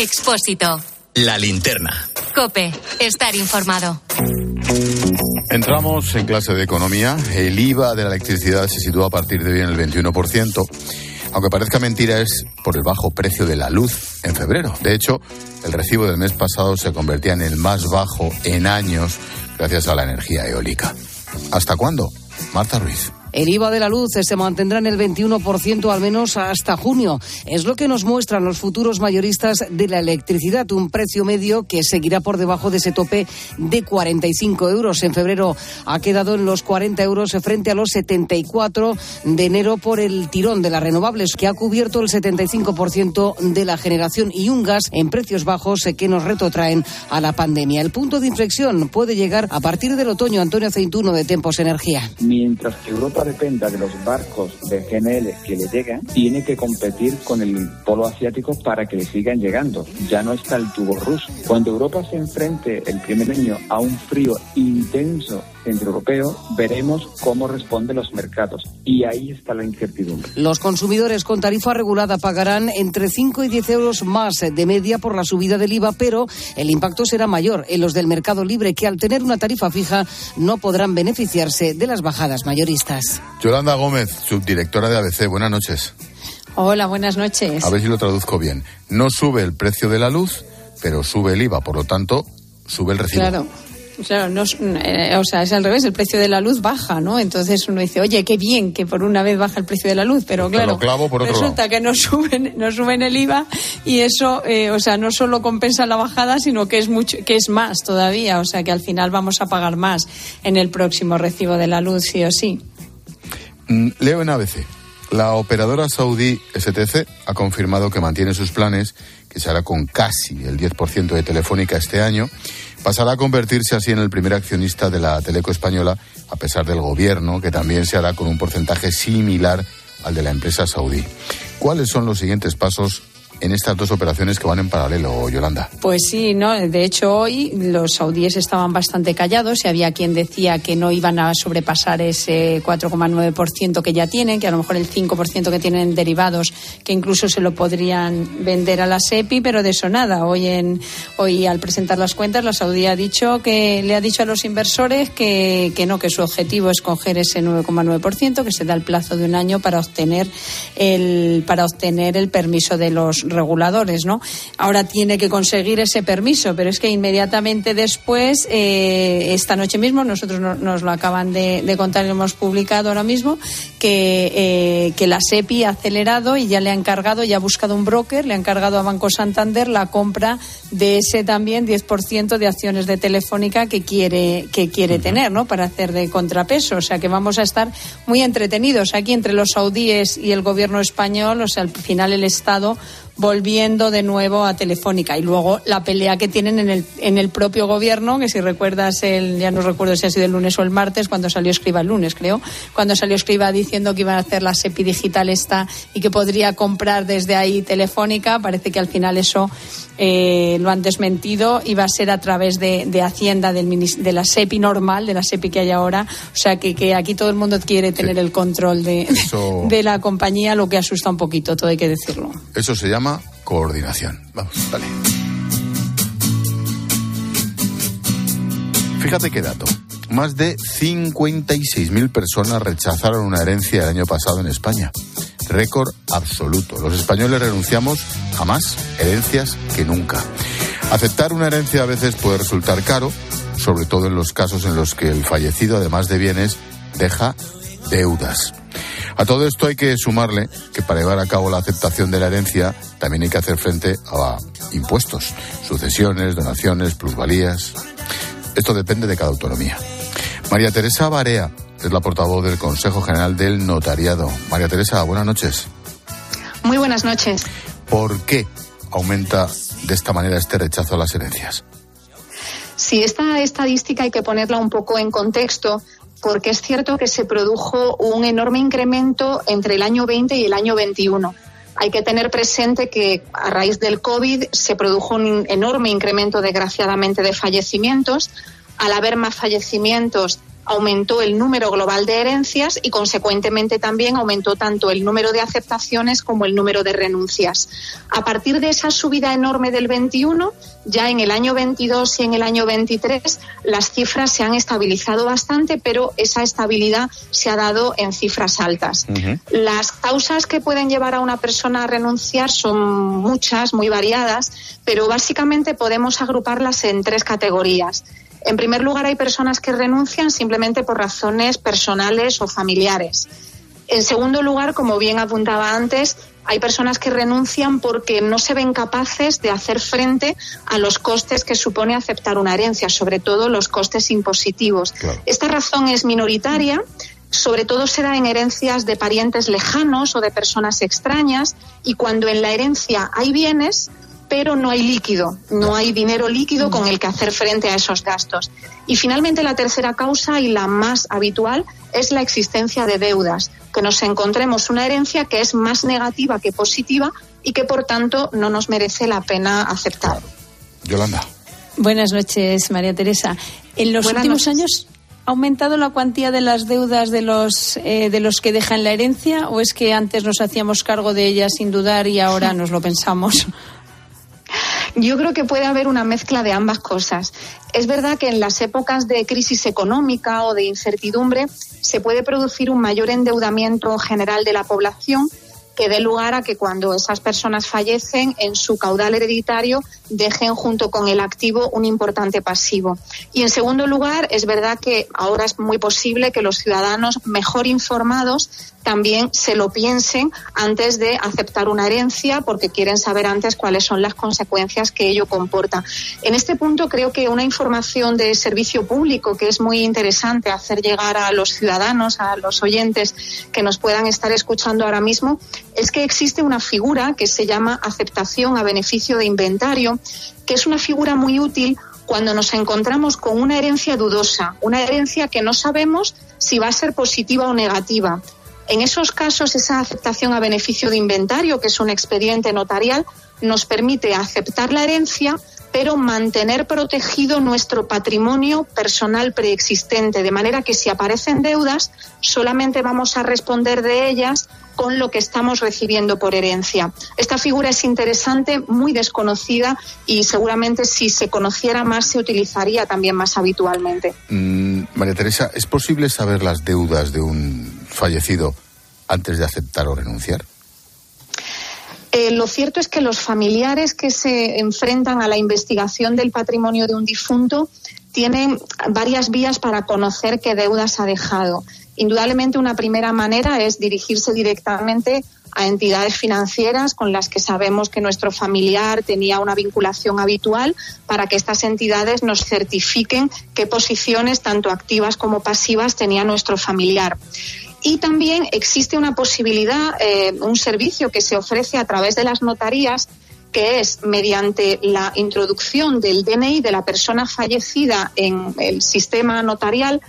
Expósito. La linterna. Cope. Estar informado. Entramos en clase de economía. El IVA de la electricidad se sitúa a partir de hoy en el 21%. Aunque parezca mentira, es por el bajo precio de la luz en febrero. De hecho, el recibo del mes pasado se convertía en el más bajo en años gracias a la energía eólica. ¿Hasta cuándo? Marta Ruiz. El IVA de la luz se mantendrá en el 21% al menos hasta junio. Es lo que nos muestran los futuros mayoristas de la electricidad, un precio medio que seguirá por debajo de ese tope de 45 euros. En febrero ha quedado en los 40 euros frente a los 74 de enero por el tirón de las renovables, que ha cubierto el 75% de la generación y un gas en precios bajos que nos retrotraen a la pandemia. El punto de inflexión puede llegar a partir del otoño. Antonio Aceintuno de Tempos Energía. Mientras que Europa dependa de los barcos de GNL que le llegan, tiene que competir con el polo asiático para que le sigan llegando. Ya no está el tubo ruso. Cuando Europa se enfrente el primer año a un frío intenso Centro Europeo, veremos cómo responden los mercados. Y ahí está la incertidumbre. Los consumidores con tarifa regulada pagarán entre 5 y 10 euros más de media por la subida del IVA, pero el impacto será mayor en los del mercado libre, que al tener una tarifa fija no podrán beneficiarse de las bajadas mayoristas. Yolanda Gómez, subdirectora de ABC, buenas noches. Hola, buenas noches. A ver si lo traduzco bien. No sube el precio de la luz, pero sube el IVA, por lo tanto, sube el recibo. Claro. Claro, no, eh, o sea, es al revés, el precio de la luz baja, ¿no? Entonces uno dice, oye, qué bien que por una vez baja el precio de la luz, pero claro, resulta que no suben, no suben el IVA y eso, eh, o sea, no solo compensa la bajada, sino que es mucho, que es más todavía, o sea, que al final vamos a pagar más en el próximo recibo de la luz, sí o sí. Mm, leo en ABC. La operadora saudí STC ha confirmado que mantiene sus planes, que se hará con casi el 10% de Telefónica este año pasará a convertirse así en el primer accionista de la Teleco española, a pesar del gobierno, que también se hará con un porcentaje similar al de la empresa saudí. ¿Cuáles son los siguientes pasos en estas dos operaciones que van en paralelo, Yolanda. Pues sí, no. De hecho, hoy los saudíes estaban bastante callados y había quien decía que no iban a sobrepasar ese 4,9% que ya tienen, que a lo mejor el 5% que tienen derivados, que incluso se lo podrían vender a la SEPI, pero de eso nada. Hoy, en, hoy al presentar las cuentas, la Saudí ha dicho que le ha dicho a los inversores que, que no, que su objetivo es coger ese 9,9%, que se da el plazo de un año para obtener el, para obtener el permiso de los reguladores, ¿no? Ahora tiene que conseguir ese permiso, pero es que inmediatamente después, eh, esta noche mismo, nosotros nos lo acaban de, contar y lo hemos publicado ahora mismo, que, eh, que la SEPI ha acelerado y ya le ha encargado, ya ha buscado un broker, le ha encargado a Banco Santander la compra de ese también 10% de acciones de Telefónica que quiere, que quiere tener, ¿no? Para hacer de contrapeso. O sea que vamos a estar muy entretenidos aquí entre los saudíes y el gobierno español. O sea, al final el Estado volviendo de nuevo a Telefónica. Y luego la pelea que tienen en el, en el propio gobierno, que si recuerdas, el, ya no recuerdo si ha sido el lunes o el martes, cuando salió Escriba el lunes, creo, cuando salió Escriba diciendo que iban a hacer la SEPI digital esta y que podría comprar desde ahí Telefónica. Parece que al final eso eh, lo han desmentido y va a ser a través de, de Hacienda, del, de la SEPI normal, de la SEPI que hay ahora. O sea que, que aquí todo el mundo quiere tener el control de, de la compañía, lo que asusta un poquito, todo hay que decirlo. Eso se llama coordinación. Vamos, dale. Fíjate qué dato. Más de 56.000 personas rechazaron una herencia el año pasado en España. Récord absoluto. Los españoles renunciamos a más herencias que nunca. Aceptar una herencia a veces puede resultar caro, sobre todo en los casos en los que el fallecido, además de bienes, deja deudas. A todo esto hay que sumarle que para llevar a cabo la aceptación de la herencia también hay que hacer frente a impuestos, sucesiones, donaciones, plusvalías. Esto depende de cada autonomía. María Teresa Barea es la portavoz del Consejo General del Notariado. María Teresa, buenas noches. Muy buenas noches. ¿Por qué aumenta de esta manera este rechazo a las herencias? Sí, esta estadística hay que ponerla un poco en contexto porque es cierto que se produjo un enorme incremento entre el año 20 y el año 21. Hay que tener presente que a raíz del COVID se produjo un enorme incremento, desgraciadamente, de fallecimientos. Al haber más fallecimientos, aumentó el número global de herencias y, consecuentemente, también aumentó tanto el número de aceptaciones como el número de renuncias. A partir de esa subida enorme del 21, ya en el año 22 y en el año 23, las cifras se han estabilizado bastante, pero esa estabilidad se ha dado en cifras altas. Las causas que pueden llevar a una persona a renunciar son muchas, muy variadas, pero básicamente podemos agruparlas en tres categorías. En primer lugar, hay personas que renuncian simplemente por razones personales o familiares. En segundo lugar, como bien apuntaba antes, hay personas que renuncian porque no se ven capaces de hacer frente a los costes que supone aceptar una herencia, sobre todo los costes impositivos. Esta razón es minoritaria, sobre todo se da en herencias de parientes lejanos o de personas extrañas y cuando en la herencia hay bienes, pero no hay líquido, no hay dinero líquido con el que hacer frente a esos gastos. Y finalmente la tercera causa y la más habitual es la existencia de deudas, que nos encontremos una herencia que es más negativa que positiva y que por tanto no nos merece la pena aceptar. Yolanda. Buenas noches, María Teresa. En los últimos años ¿Ha aumentado la cuantía de las deudas de los, eh, de los que dejan la herencia o es que antes nos hacíamos cargo de ellas sin dudar y ahora nos lo pensamos? Yo creo que puede haber una mezcla de ambas cosas. Es verdad que en las épocas de crisis económica o de incertidumbre se puede producir un mayor endeudamiento general de la población que dé lugar a que cuando esas personas fallecen en su caudal hereditario dejen junto con el activo un importante pasivo. Y en segundo lugar, es verdad que ahora es muy posible que los ciudadanos mejor informados también se lo piensen antes de aceptar una herencia porque quieren saber antes cuáles son las consecuencias que ello comporta. En este punto creo que una información de servicio público que es muy interesante hacer llegar a los ciudadanos, a los oyentes que nos puedan estar escuchando ahora mismo, es que existe una figura que se llama aceptación a beneficio de inventario, que es una figura muy útil cuando nos encontramos con una herencia dudosa, una herencia que no sabemos si va a ser positiva o negativa. En esos casos, esa aceptación a beneficio de inventario, que es un expediente notarial, nos permite aceptar la herencia, pero mantener protegido nuestro patrimonio personal preexistente, de manera que si aparecen deudas, solamente vamos a responder de ellas con lo que estamos recibiendo por herencia. Esta figura es interesante, muy desconocida y seguramente si se conociera más se utilizaría también más habitualmente. Mm, María Teresa, ¿es posible saber las deudas de un fallecido antes de aceptar o renunciar? Eh, lo cierto es que los familiares que se enfrentan a la investigación del patrimonio de un difunto tienen varias vías para conocer qué deudas ha dejado. Indudablemente una primera manera es dirigirse directamente a entidades financieras con las que sabemos que nuestro familiar tenía una vinculación habitual para que estas entidades nos certifiquen qué posiciones, tanto activas como pasivas, tenía nuestro familiar. Y también existe una posibilidad, eh, un servicio que se ofrece a través de las notarías, que es mediante la introducción del DNI de la persona fallecida en el sistema notarial,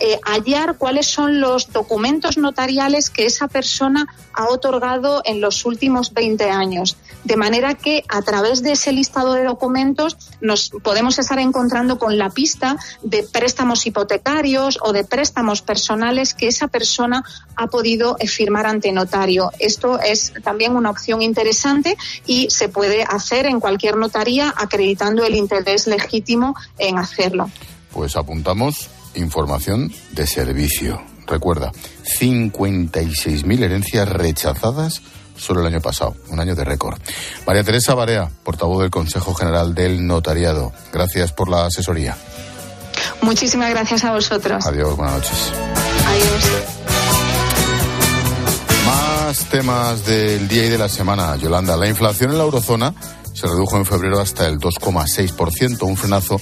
eh, hallar cuáles son los documentos notariales que esa persona ha otorgado en los últimos 20 años. De manera que a través de ese listado de documentos nos podemos estar encontrando con la pista de préstamos hipotecarios o de préstamos personales que esa persona ha podido eh, firmar ante notario. Esto es también una opción interesante y se puede hacer en cualquier notaría acreditando el interés legítimo en hacerlo. Pues apuntamos información de servicio. Recuerda, 56.000 herencias rechazadas solo el año pasado, un año de récord. María Teresa Barea, portavoz del Consejo General del Notariado. Gracias por la asesoría. Muchísimas gracias a vosotros. Adiós, buenas noches. Adiós. Más temas del día y de la semana, Yolanda. La inflación en la eurozona se redujo en febrero hasta el 2,6%, un frenazo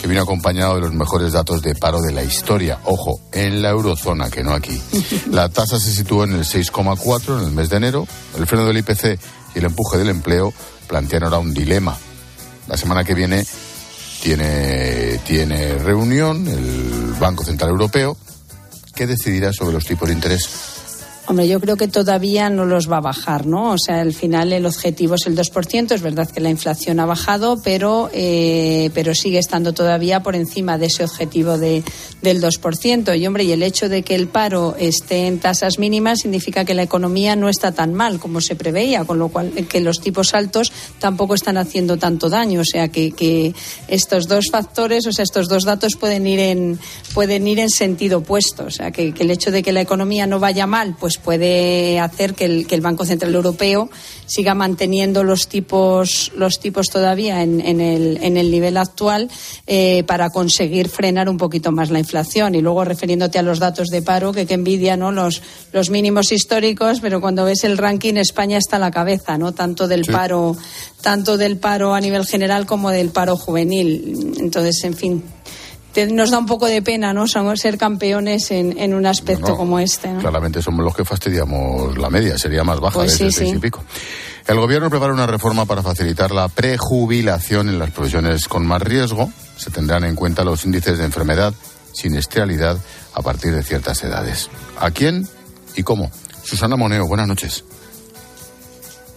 que vino acompañado de los mejores datos de paro de la historia. Ojo, en la eurozona, que no aquí. La tasa se sitúa en el 6,4 en el mes de enero. El freno del IPC y el empuje del empleo plantean ahora un dilema. La semana que viene tiene, tiene reunión el Banco Central Europeo que decidirá sobre los tipos de interés. Hombre, yo creo que todavía no los va a bajar, ¿no? O sea, al final el objetivo es el 2%. Es verdad que la inflación ha bajado, pero, eh, pero sigue estando todavía por encima de ese objetivo de, del 2%. Y, hombre, y el hecho de que el paro esté en tasas mínimas significa que la economía no está tan mal como se preveía, con lo cual que los tipos altos tampoco están haciendo tanto daño. O sea, que, que estos dos factores, o sea, estos dos datos pueden ir en, pueden ir en sentido opuesto. O sea, que, que el hecho de que la economía no vaya mal, pues puede hacer que el, que el Banco Central Europeo siga manteniendo los tipos, los tipos todavía en, en, el, en el nivel actual eh, para conseguir frenar un poquito más la inflación. Y luego refiriéndote a los datos de paro, que, que envidia ¿no? los, los mínimos históricos, pero cuando ves el ranking España está a la cabeza, ¿no? tanto del Sí. paro, tanto del paro a nivel general como del paro juvenil. Entonces, en fin. Nos da un poco de pena, ¿no? Somos ser campeones en, en un aspecto No, como este. ¿no? Claramente somos los que fastidiamos la media, sería más baja Pues desde sí, seis sí. y pico. El gobierno prepara una reforma para facilitar la prejubilación en las profesiones con más riesgo. Se tendrán en cuenta los índices de enfermedad, siniestralidad a partir de ciertas edades. ¿A quién y cómo? Susana Moneo, buenas noches.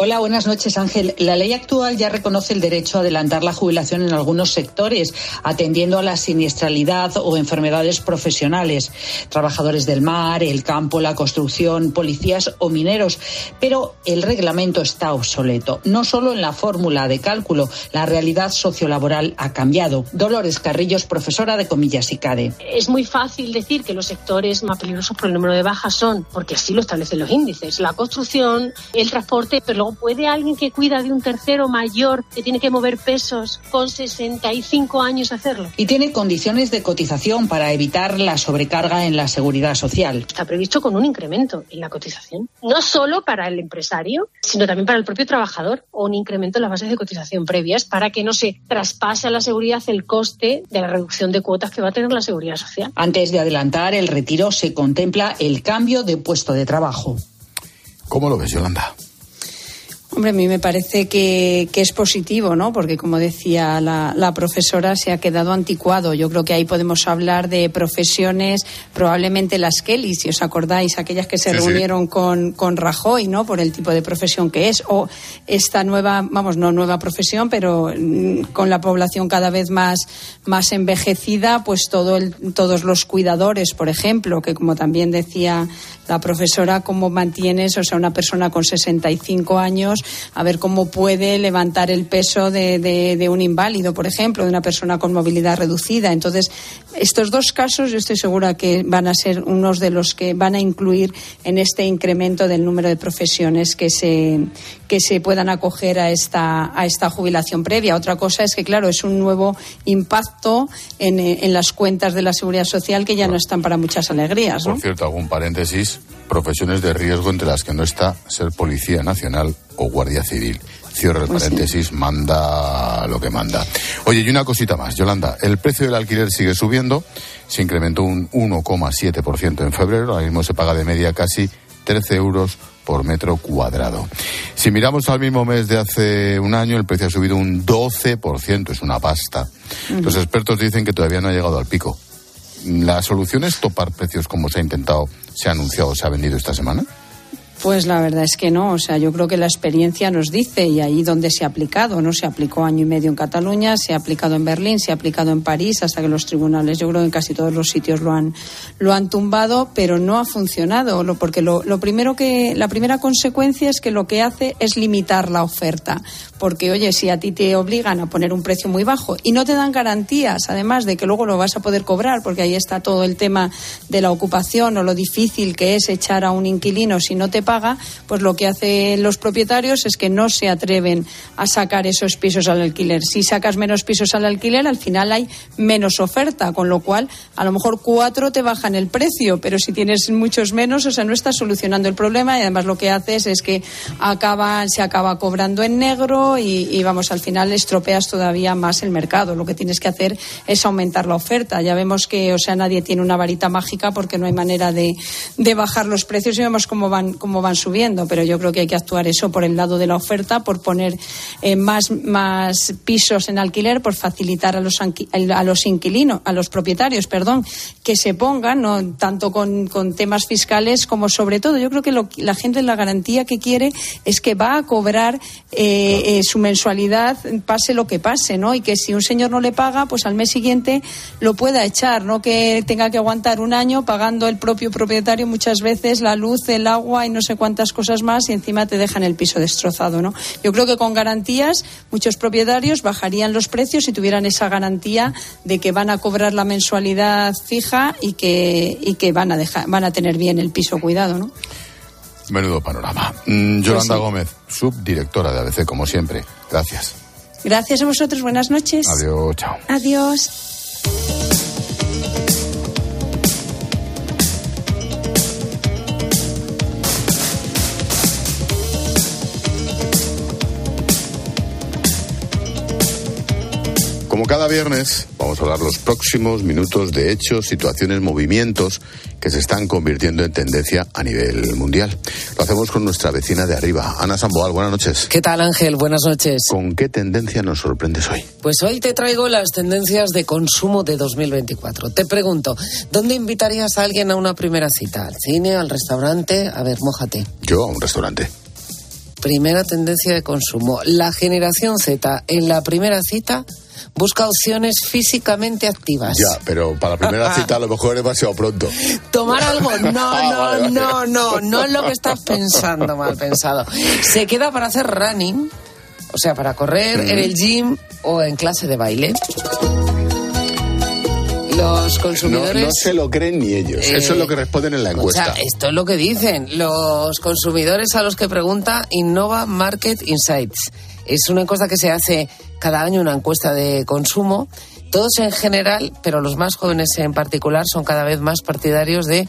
Hola, buenas noches, Ángel. La ley actual ya reconoce el derecho a adelantar la jubilación en algunos sectores, atendiendo a la siniestralidad o enfermedades profesionales. Trabajadores del mar, el campo, la construcción, policías o mineros. Pero el reglamento está obsoleto. No solo en la fórmula de cálculo, la realidad sociolaboral ha cambiado. Dolores Carrillos, profesora de Comillas y CADE. Es muy fácil decir que los sectores más peligrosos por el número de bajas son, porque así lo establecen los índices, la construcción, el transporte, pero luego puede alguien que cuida de un tercero mayor que tiene que mover pesos con 65 años hacerlo. Y tiene condiciones de cotización para evitar la sobrecarga en la seguridad social. Está previsto con un incremento en la cotización, no solo para el empresario, sino también para el propio trabajador, o un incremento en las bases de cotización previas para que no se traspase a la seguridad el coste de la reducción de cuotas que va a tener la seguridad social. Antes de adelantar el retiro se contempla el cambio de puesto de trabajo. ¿Cómo lo ves, Yolanda? Hombre, a mí me parece que, que es positivo, ¿no? Porque, como decía la, la, profesora, se ha quedado anticuado. Yo creo que ahí podemos hablar de profesiones, probablemente las Kelly, si os acordáis, aquellas que se sí, reunieron sí. Con, con Rajoy, ¿no? Por el tipo de profesión que es. O esta nueva, vamos, no nueva profesión, pero mm, con la población cada vez más, más envejecida, pues todo el, todos los cuidadores, por ejemplo, que como también decía la profesora, cómo mantienes, o sea, una persona con 65 años, a ver cómo puede levantar el peso de, de, de, un inválido, por ejemplo, de una persona con movilidad reducida. Entonces, estos dos casos yo estoy segura que van a ser unos de los que van a incluir en este incremento del número de profesiones que se, que se puedan acoger a esta, a esta jubilación previa. Otra cosa es que, claro, es un nuevo impacto en, en las cuentas de la seguridad social que ya no están para muchas alegrías. ¿no? Por cierto, algún paréntesis profesiones de riesgo entre las que no está ser policía nacional o guardia civil. Cierro el pues paréntesis, sí. manda lo que manda. Oye, y una cosita más, Yolanda. El precio del alquiler sigue subiendo, se incrementó un 1,7% en febrero, ahora mismo se paga de media casi 13 euros por metro cuadrado. Si miramos al mismo mes de hace un año, el precio ha subido un 12%, es una pasta. Uh -huh. Los expertos dicen que todavía no ha llegado al pico. ¿La solución es topar precios como se ha intentado, se ha anunciado, se ha vendido esta semana? Pues la verdad es que no. O sea, yo creo que la experiencia nos dice, y ahí donde se ha aplicado, ¿no? Se aplicó año y medio en Cataluña, se ha aplicado en Berlín, se ha aplicado en París, hasta que los tribunales, yo creo que en casi todos los sitios lo han, lo han tumbado, pero no ha funcionado. Porque lo, lo primero que, la primera consecuencia es que lo que hace es limitar la oferta. Porque, oye, si a ti te obligan a poner un precio muy bajo y no te dan garantías, además de que luego lo vas a poder cobrar, porque ahí está todo el tema de la ocupación o lo difícil que es echar a un inquilino si no te pues lo que hacen los propietarios es que no se atreven a sacar esos pisos al alquiler. Si sacas menos pisos al alquiler, al final hay menos oferta, con lo cual a lo mejor cuatro te bajan el precio, pero si tienes muchos menos, o sea, no estás solucionando el problema y además lo que haces es que acaba, se acaba cobrando en negro y, y vamos, al final estropeas todavía más el mercado. Lo que tienes que hacer es aumentar la oferta. Ya vemos que, o sea, nadie tiene una varita mágica porque no hay manera de, de bajar los precios y vemos cómo van, cómo van subiendo, pero yo creo que hay que actuar eso por el lado de la oferta, por poner eh, más, más pisos en alquiler, por facilitar a los, a los inquilinos, a los propietarios, perdón, que se pongan, no tanto con, con temas fiscales como sobre todo. Yo creo que lo, la gente la garantía que quiere es que va a cobrar eh, eh, su mensualidad, pase lo que pase, ¿no? Y que si un señor no le paga, pues al mes siguiente lo pueda echar, no que tenga que aguantar un año pagando el propio propietario muchas veces la luz, el agua y no sé cuántas cosas más y encima te dejan el piso destrozado, ¿no? Yo creo que con garantías muchos propietarios bajarían los precios si tuvieran esa garantía de que van a cobrar la mensualidad fija y que, y que van a dejar, van a tener bien el piso cuidado, ¿no? Menudo panorama. Mm, Yolanda pues sí. Gómez, subdirectora de ABC, como siempre. Gracias. Gracias a vosotros. Buenas noches. Adiós. Chao. Adiós. Como cada viernes, vamos a hablar los próximos minutos de hechos, situaciones, movimientos que se están convirtiendo en tendencia a nivel mundial. Lo hacemos con nuestra vecina de arriba, Ana Samboal. Buenas noches. ¿Qué tal, Ángel? Buenas noches. ¿Con qué tendencia nos sorprendes hoy? Pues hoy te traigo las tendencias de consumo de 2024. Te pregunto, ¿dónde invitarías a alguien a una primera cita? ¿Al cine, al restaurante? A ver, mójate. Yo a un restaurante. Primera tendencia de consumo. La generación Z en la primera cita busca opciones físicamente activas. Ya, pero para la primera cita a lo mejor es demasiado pronto. Tomar algo, no, no, Ah, vale. no, no, no es lo que estás pensando, mal pensado. Se queda para hacer running, o sea, para correr Mm. en el gym o en clase de baile. Los No, consumidores... no se lo creen ni ellos. Eso es lo que responden en la encuesta. O sea, esto es lo que dicen los consumidores a los que pregunta Innova Market Insights. Es una encuesta que se hace cada año, una encuesta de consumo. Todos en general, pero los más jóvenes en particular, son cada vez más partidarios de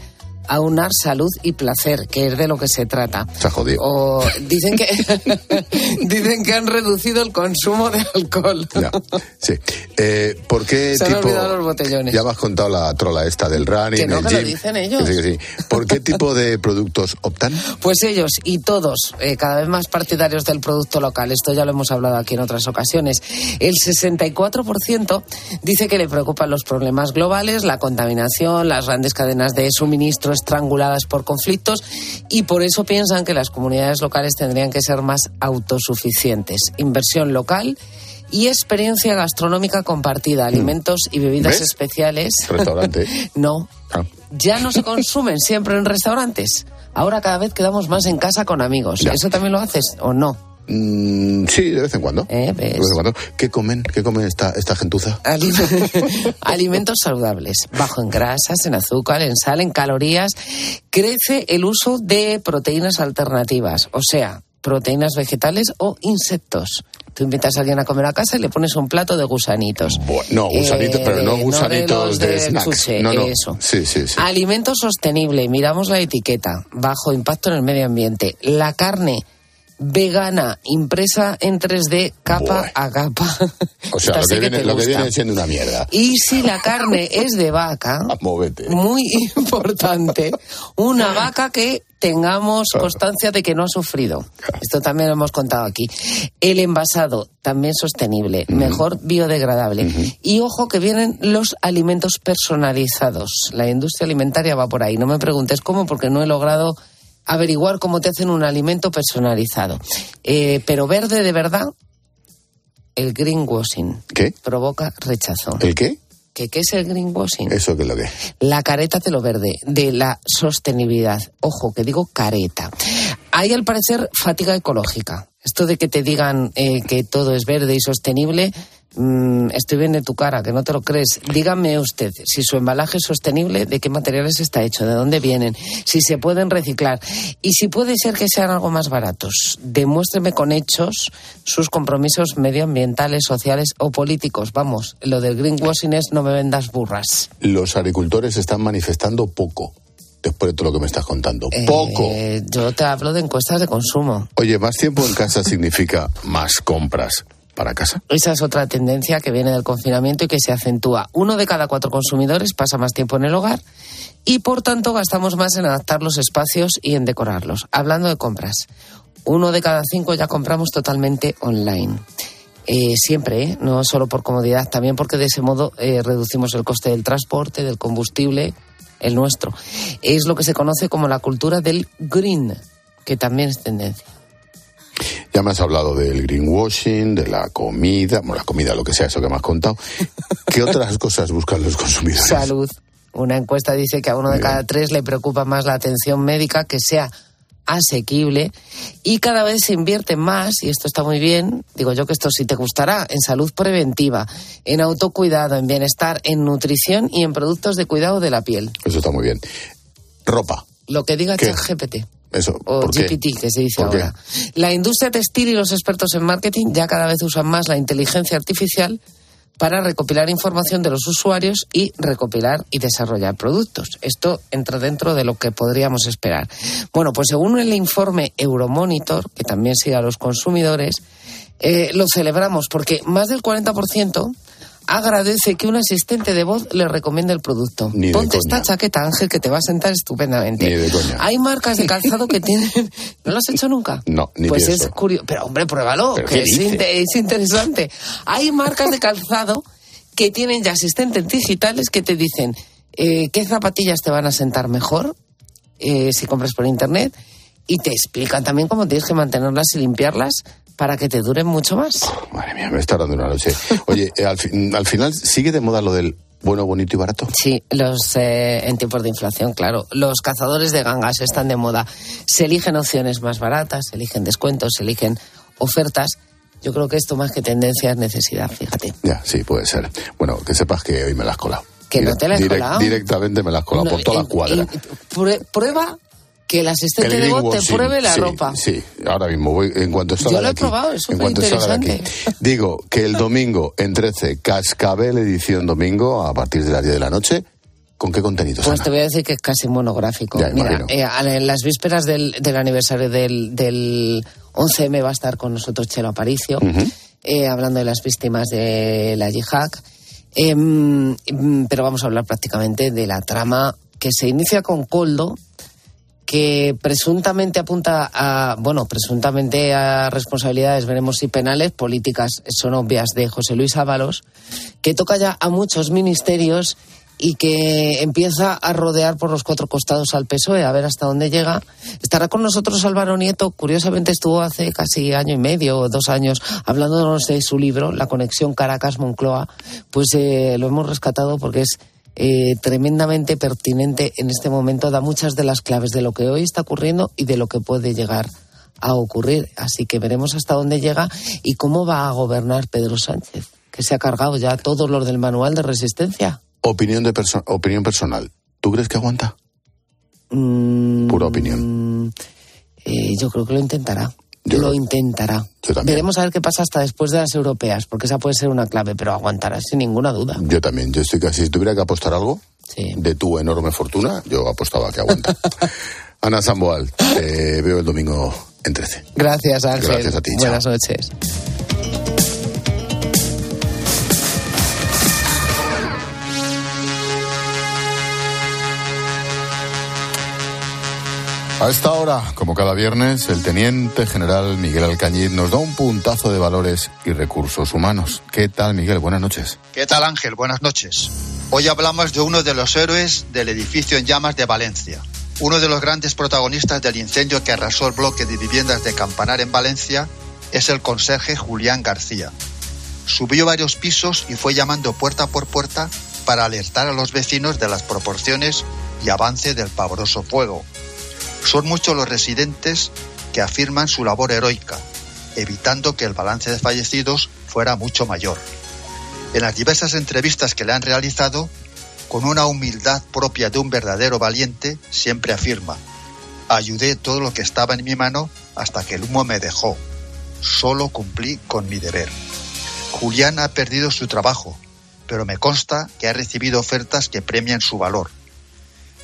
aunar salud y placer, que es de lo que se trata. Se ha jodido. O dicen que dicen que han reducido el consumo de alcohol. Ya, sí. Eh, ¿Por qué Se han tipo... olvidado los botellones. Ya me has contado la trola esta del running, Que no, el que lo dicen ellos. Sí, sí. ¿Por qué tipo de productos optan? Pues ellos y todos, eh, cada vez más partidarios del producto local. Esto ya lo hemos hablado aquí en otras ocasiones. El 64% dice que le preocupan los problemas globales, la contaminación, las grandes cadenas de suministro estranguladas por conflictos y por eso piensan que las comunidades locales tendrían que ser más autosuficientes. Inversión local. Y experiencia gastronómica compartida, alimentos y bebidas. ¿Ves? especiales. Restaurante. no, Ah. ya no se consumen siempre en restaurantes. Ahora cada vez quedamos más en casa con amigos. Ya. ¿Eso también lo haces o no? Mm, sí, de vez en cuando. Eh, De vez en cuando. ¿Qué comen? ¿Qué comen esta, esta gentuza? Ali- Alimentos saludables, bajo en grasas, en azúcar, en sal, en calorías. Crece el uso de proteínas alternativas, o sea, proteínas vegetales o insectos. Tú invitas a alguien a comer a casa y le pones un plato de gusanitos. No, gusanitos, Eh, pero no de- gusanitos de, del snacks. chuche, no, no. eso. Sí, sí, sí. Alimento sostenible, miramos la etiqueta, bajo impacto en el medio ambiente. La carne vegana, impresa en 3D, capa a capa. O sea, lo que, viene, te lo que gusta. viene siendo una mierda. Y si la carne es de vaca, Móvete. muy importante, una vaca que tengamos constancia de que no ha sufrido. Esto también lo hemos contado aquí. El envasado, también sostenible, mejor biodegradable. Y ojo que vienen los alimentos personalizados. La industria alimentaria va por ahí. No me preguntes cómo, porque no he logrado averiguar cómo te hacen un alimento personalizado. Eh, pero verde de verdad, el greenwashing. ¿Qué? Provoca rechazo. ¿El qué? ¿Qué, ¿Qué es el greenwashing? ¿Eso qué es lo que es? La careta de lo verde, de la sostenibilidad. Ojo, que digo careta. Hay al parecer fatiga ecológica. Esto de que te digan eh, que todo es verde y sostenible, mm, estoy viendo de tu cara, que no te lo crees. Dígame usted si su embalaje es sostenible, de qué materiales está hecho, de dónde vienen, si se pueden reciclar y si puede ser que sean algo más baratos. Demuéstreme con hechos sus compromisos medioambientales, sociales o políticos. Vamos, lo del greenwashing es no me vendas burras. Los agricultores están manifestando poco, después de todo lo que me estás contando. Poco. Eh, yo te hablo de encuestas de consumo. Oye, más tiempo en casa significa más compras para casa. Esa es otra tendencia que viene del confinamiento y que se acentúa. Uno de cada cuatro consumidores pasa más tiempo en el hogar y por tanto gastamos más en adaptar los espacios y en decorarlos. Hablando de compras, uno de cada cinco ya compramos totalmente online. Eh, siempre, ¿eh? no solo por comodidad, también porque de ese modo eh, reducimos el coste del transporte, del combustible, el nuestro. Es lo que se conoce como la cultura del green, que también es tendencia. Ya me has hablado del greenwashing, de la comida, bueno, la comida, lo que sea, eso que me has contado. ¿Qué otras cosas buscan los consumidores? Salud. Una encuesta dice que a uno de cada tres le preocupa más la atención médica, que sea asequible y cada vez se invierte más, y esto está muy bien, digo yo que esto sí te gustará, en salud preventiva, en autocuidado, en bienestar, en nutrición y en productos de cuidado de la piel. Eso está muy bien. Ropa. Lo que diga. ChatGPT Eso. o. GPT, que se dice ahora. La industria textil y los expertos en marketing ya cada vez usan más la inteligencia artificial para recopilar información de los usuarios y recopilar y desarrollar productos. Esto entra dentro de lo que podríamos esperar. Bueno, pues según el informe Euromonitor, que también sigue a los consumidores, eh, lo celebramos porque más del 40% agradece que un asistente de voz le recomiende el producto. Ni de Ponte coña. esta chaqueta, Ángel, que te va a sentar estupendamente. Ni de coña. Hay marcas de calzado que tienen... ¿No lo has hecho nunca? No, ni Pues pienso. es curioso. Pero hombre, pruébalo, ¿Pero que qué es, dice? inte- es interesante. Hay marcas de calzado que tienen ya asistentes digitales que te dicen eh, qué zapatillas te van a sentar mejor eh, si compras por internet y te explican también cómo tienes que mantenerlas y limpiarlas para que te duren mucho más. Madre mía, me está dando una noche. Oye, eh, al, fin- al final sigue de moda lo del bueno, bonito y barato. Sí, los eh, en tiempos de inflación, claro. Los cazadores de gangas están de moda. Se eligen opciones más baratas, se eligen descuentos, se eligen ofertas. Yo creo que esto más que tendencia es necesidad, fíjate. Ya, sí, puede ser. Bueno, que sepas que hoy me la has colado. Que no te la colado. Directamente me la has colado No, por toda la cuadra. prueba que el asistente de voz te sí, pruebe la sí, ropa. Sí, ahora mismo voy, en cuanto salga Yo lo he aquí, probado, es en cuanto salga de aquí. Digo que el domingo en 13, Cascabel edición domingo, a partir de las 10 de la noche, ¿con qué contenidos? Pues te voy a decir que es casi monográfico. Ya, Mira, eh, en las vísperas del, del aniversario del, del 11M va a estar con nosotros Chelo Aparicio, eh, hablando de las víctimas de la yihad. Em, em, pero vamos a hablar prácticamente de la trama que se inicia con Coldo, que presuntamente apunta a, bueno, presuntamente a responsabilidades, veremos si penales, políticas son obvias de José Luis Ábalos, que toca ya a muchos ministerios y que empieza a rodear por los cuatro costados al PSOE, a ver hasta dónde llega. Estará con nosotros Álvaro Nieto, curiosamente estuvo hace casi año y medio o dos años hablándonos de su libro, La conexión Caracas-Moncloa, pues eh, lo hemos rescatado porque es eh, tremendamente pertinente en este momento, da muchas de las claves de lo que hoy está ocurriendo y de lo que puede llegar a ocurrir. Así que veremos hasta dónde llega y cómo va a gobernar Pedro Sánchez, que se ha cargado ya todos los del manual de resistencia. Opinión, de perso- opinión personal. ¿Tú crees que aguanta? Mm, Pura opinión. eh, yo creo que lo intentará. Lo intentará. Veremos a ver qué pasa hasta después de las europeas, porque esa puede ser una clave, pero aguantará sin ninguna duda. Yo también, yo estoy casi, si tuviera que apostar algo de tu enorme fortuna, yo apostaba que aguanta. Ana Samboal, te veo el domingo en 13. Gracias, Ángel. Gracias a ti, chao. Buenas noches. A esta hora, como cada viernes, el teniente general Miguel Alcañiz nos da un puntazo de valores y recursos humanos. ¿Qué tal, Miguel? Buenas noches. ¿Qué tal Ángel? Buenas noches. Hoy hablamos de uno de los héroes del edificio en llamas de Valencia. Uno de los grandes protagonistas del incendio que arrasó el bloque de viviendas de Campanar en Valencia es el conserje Julián García. Subió varios pisos y fue llamando puerta por puerta para alertar a los vecinos de las proporciones y avance del pavoroso fuego. Son muchos los residentes que afirman su labor heroica, evitando que el balance de fallecidos fuera mucho mayor. En las diversas entrevistas que le han realizado, con una humildad propia de un verdadero valiente, siempre afirma, ayudé todo lo que estaba en mi mano hasta que el humo me dejó. Solo cumplí con mi deber. Julián ha perdido su trabajo, pero me consta que ha recibido ofertas que premian su valor.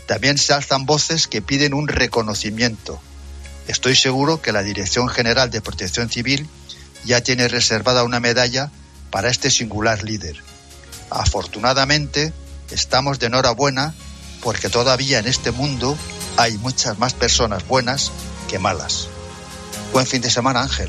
También se alzan voces que piden un reconocimiento. Estoy seguro que la Dirección General de Protección Civil ya tiene reservada una medalla para este singular líder. Afortunadamente, estamos de enhorabuena porque todavía en este mundo hay muchas más personas buenas que malas. Buen fin de semana, Ángel.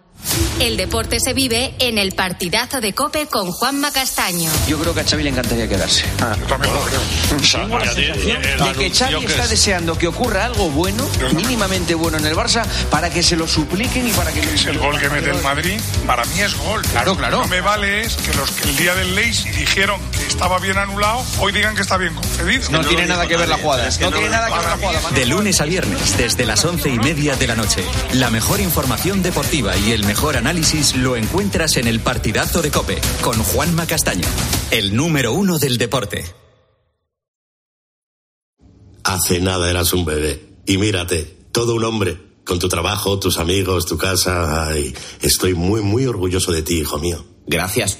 El deporte se vive en el partidazo de Cope con Juanma Castaño. Yo creo que a Xavi le encantaría quedarse. Tengo la sensación de que Xavi está deseando que ocurra algo bueno, mínimamente bueno en el Barça, para que se lo supliquen y para que... Es el gol que mete el Madrid, para mí es gol. Claro, claro. No me vale es que los que el día del Leis dijeron que estaba bien anulado, hoy digan que está bien concedido. No tiene nada que ver la jugada. No tiene nada que ver la jugada. De lunes a viernes, desde las once y media de la noche. La mejor información deportiva y el mejor análisis lo encuentras en el partidazo de Cope con Juanma Castaño, el número uno del deporte. Hace nada eras un bebé. Y mírate, todo un hombre. Con tu trabajo, tus amigos, tu casa. Ay, estoy muy, muy orgulloso de ti, hijo mío. Gracias.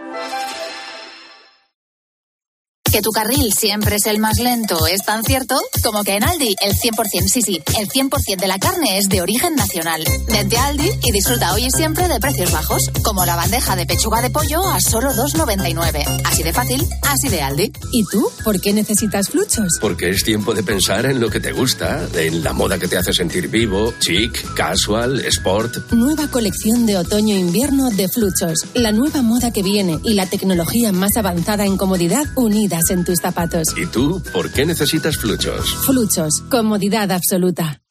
Que tu carril siempre es el más lento es tan cierto como que en Aldi el 100%, sí, sí, el 100% de la carne es de origen nacional. Vente a Aldi y disfruta hoy y siempre de precios bajos, como la bandeja de pechuga de pollo a solo 2,99. Así de fácil, así de Aldi. ¿Y tú? ¿Por qué necesitas fluchos? Porque es tiempo de pensar en lo que te gusta, en la moda que te hace sentir vivo, chic, casual, sport. Nueva colección de otoño-invierno de fluchos. La nueva moda que viene y la tecnología más avanzada en comodidad en tus zapatos. ¿Y tú por qué necesitas fluchos? Fluchos, comodidad absoluta.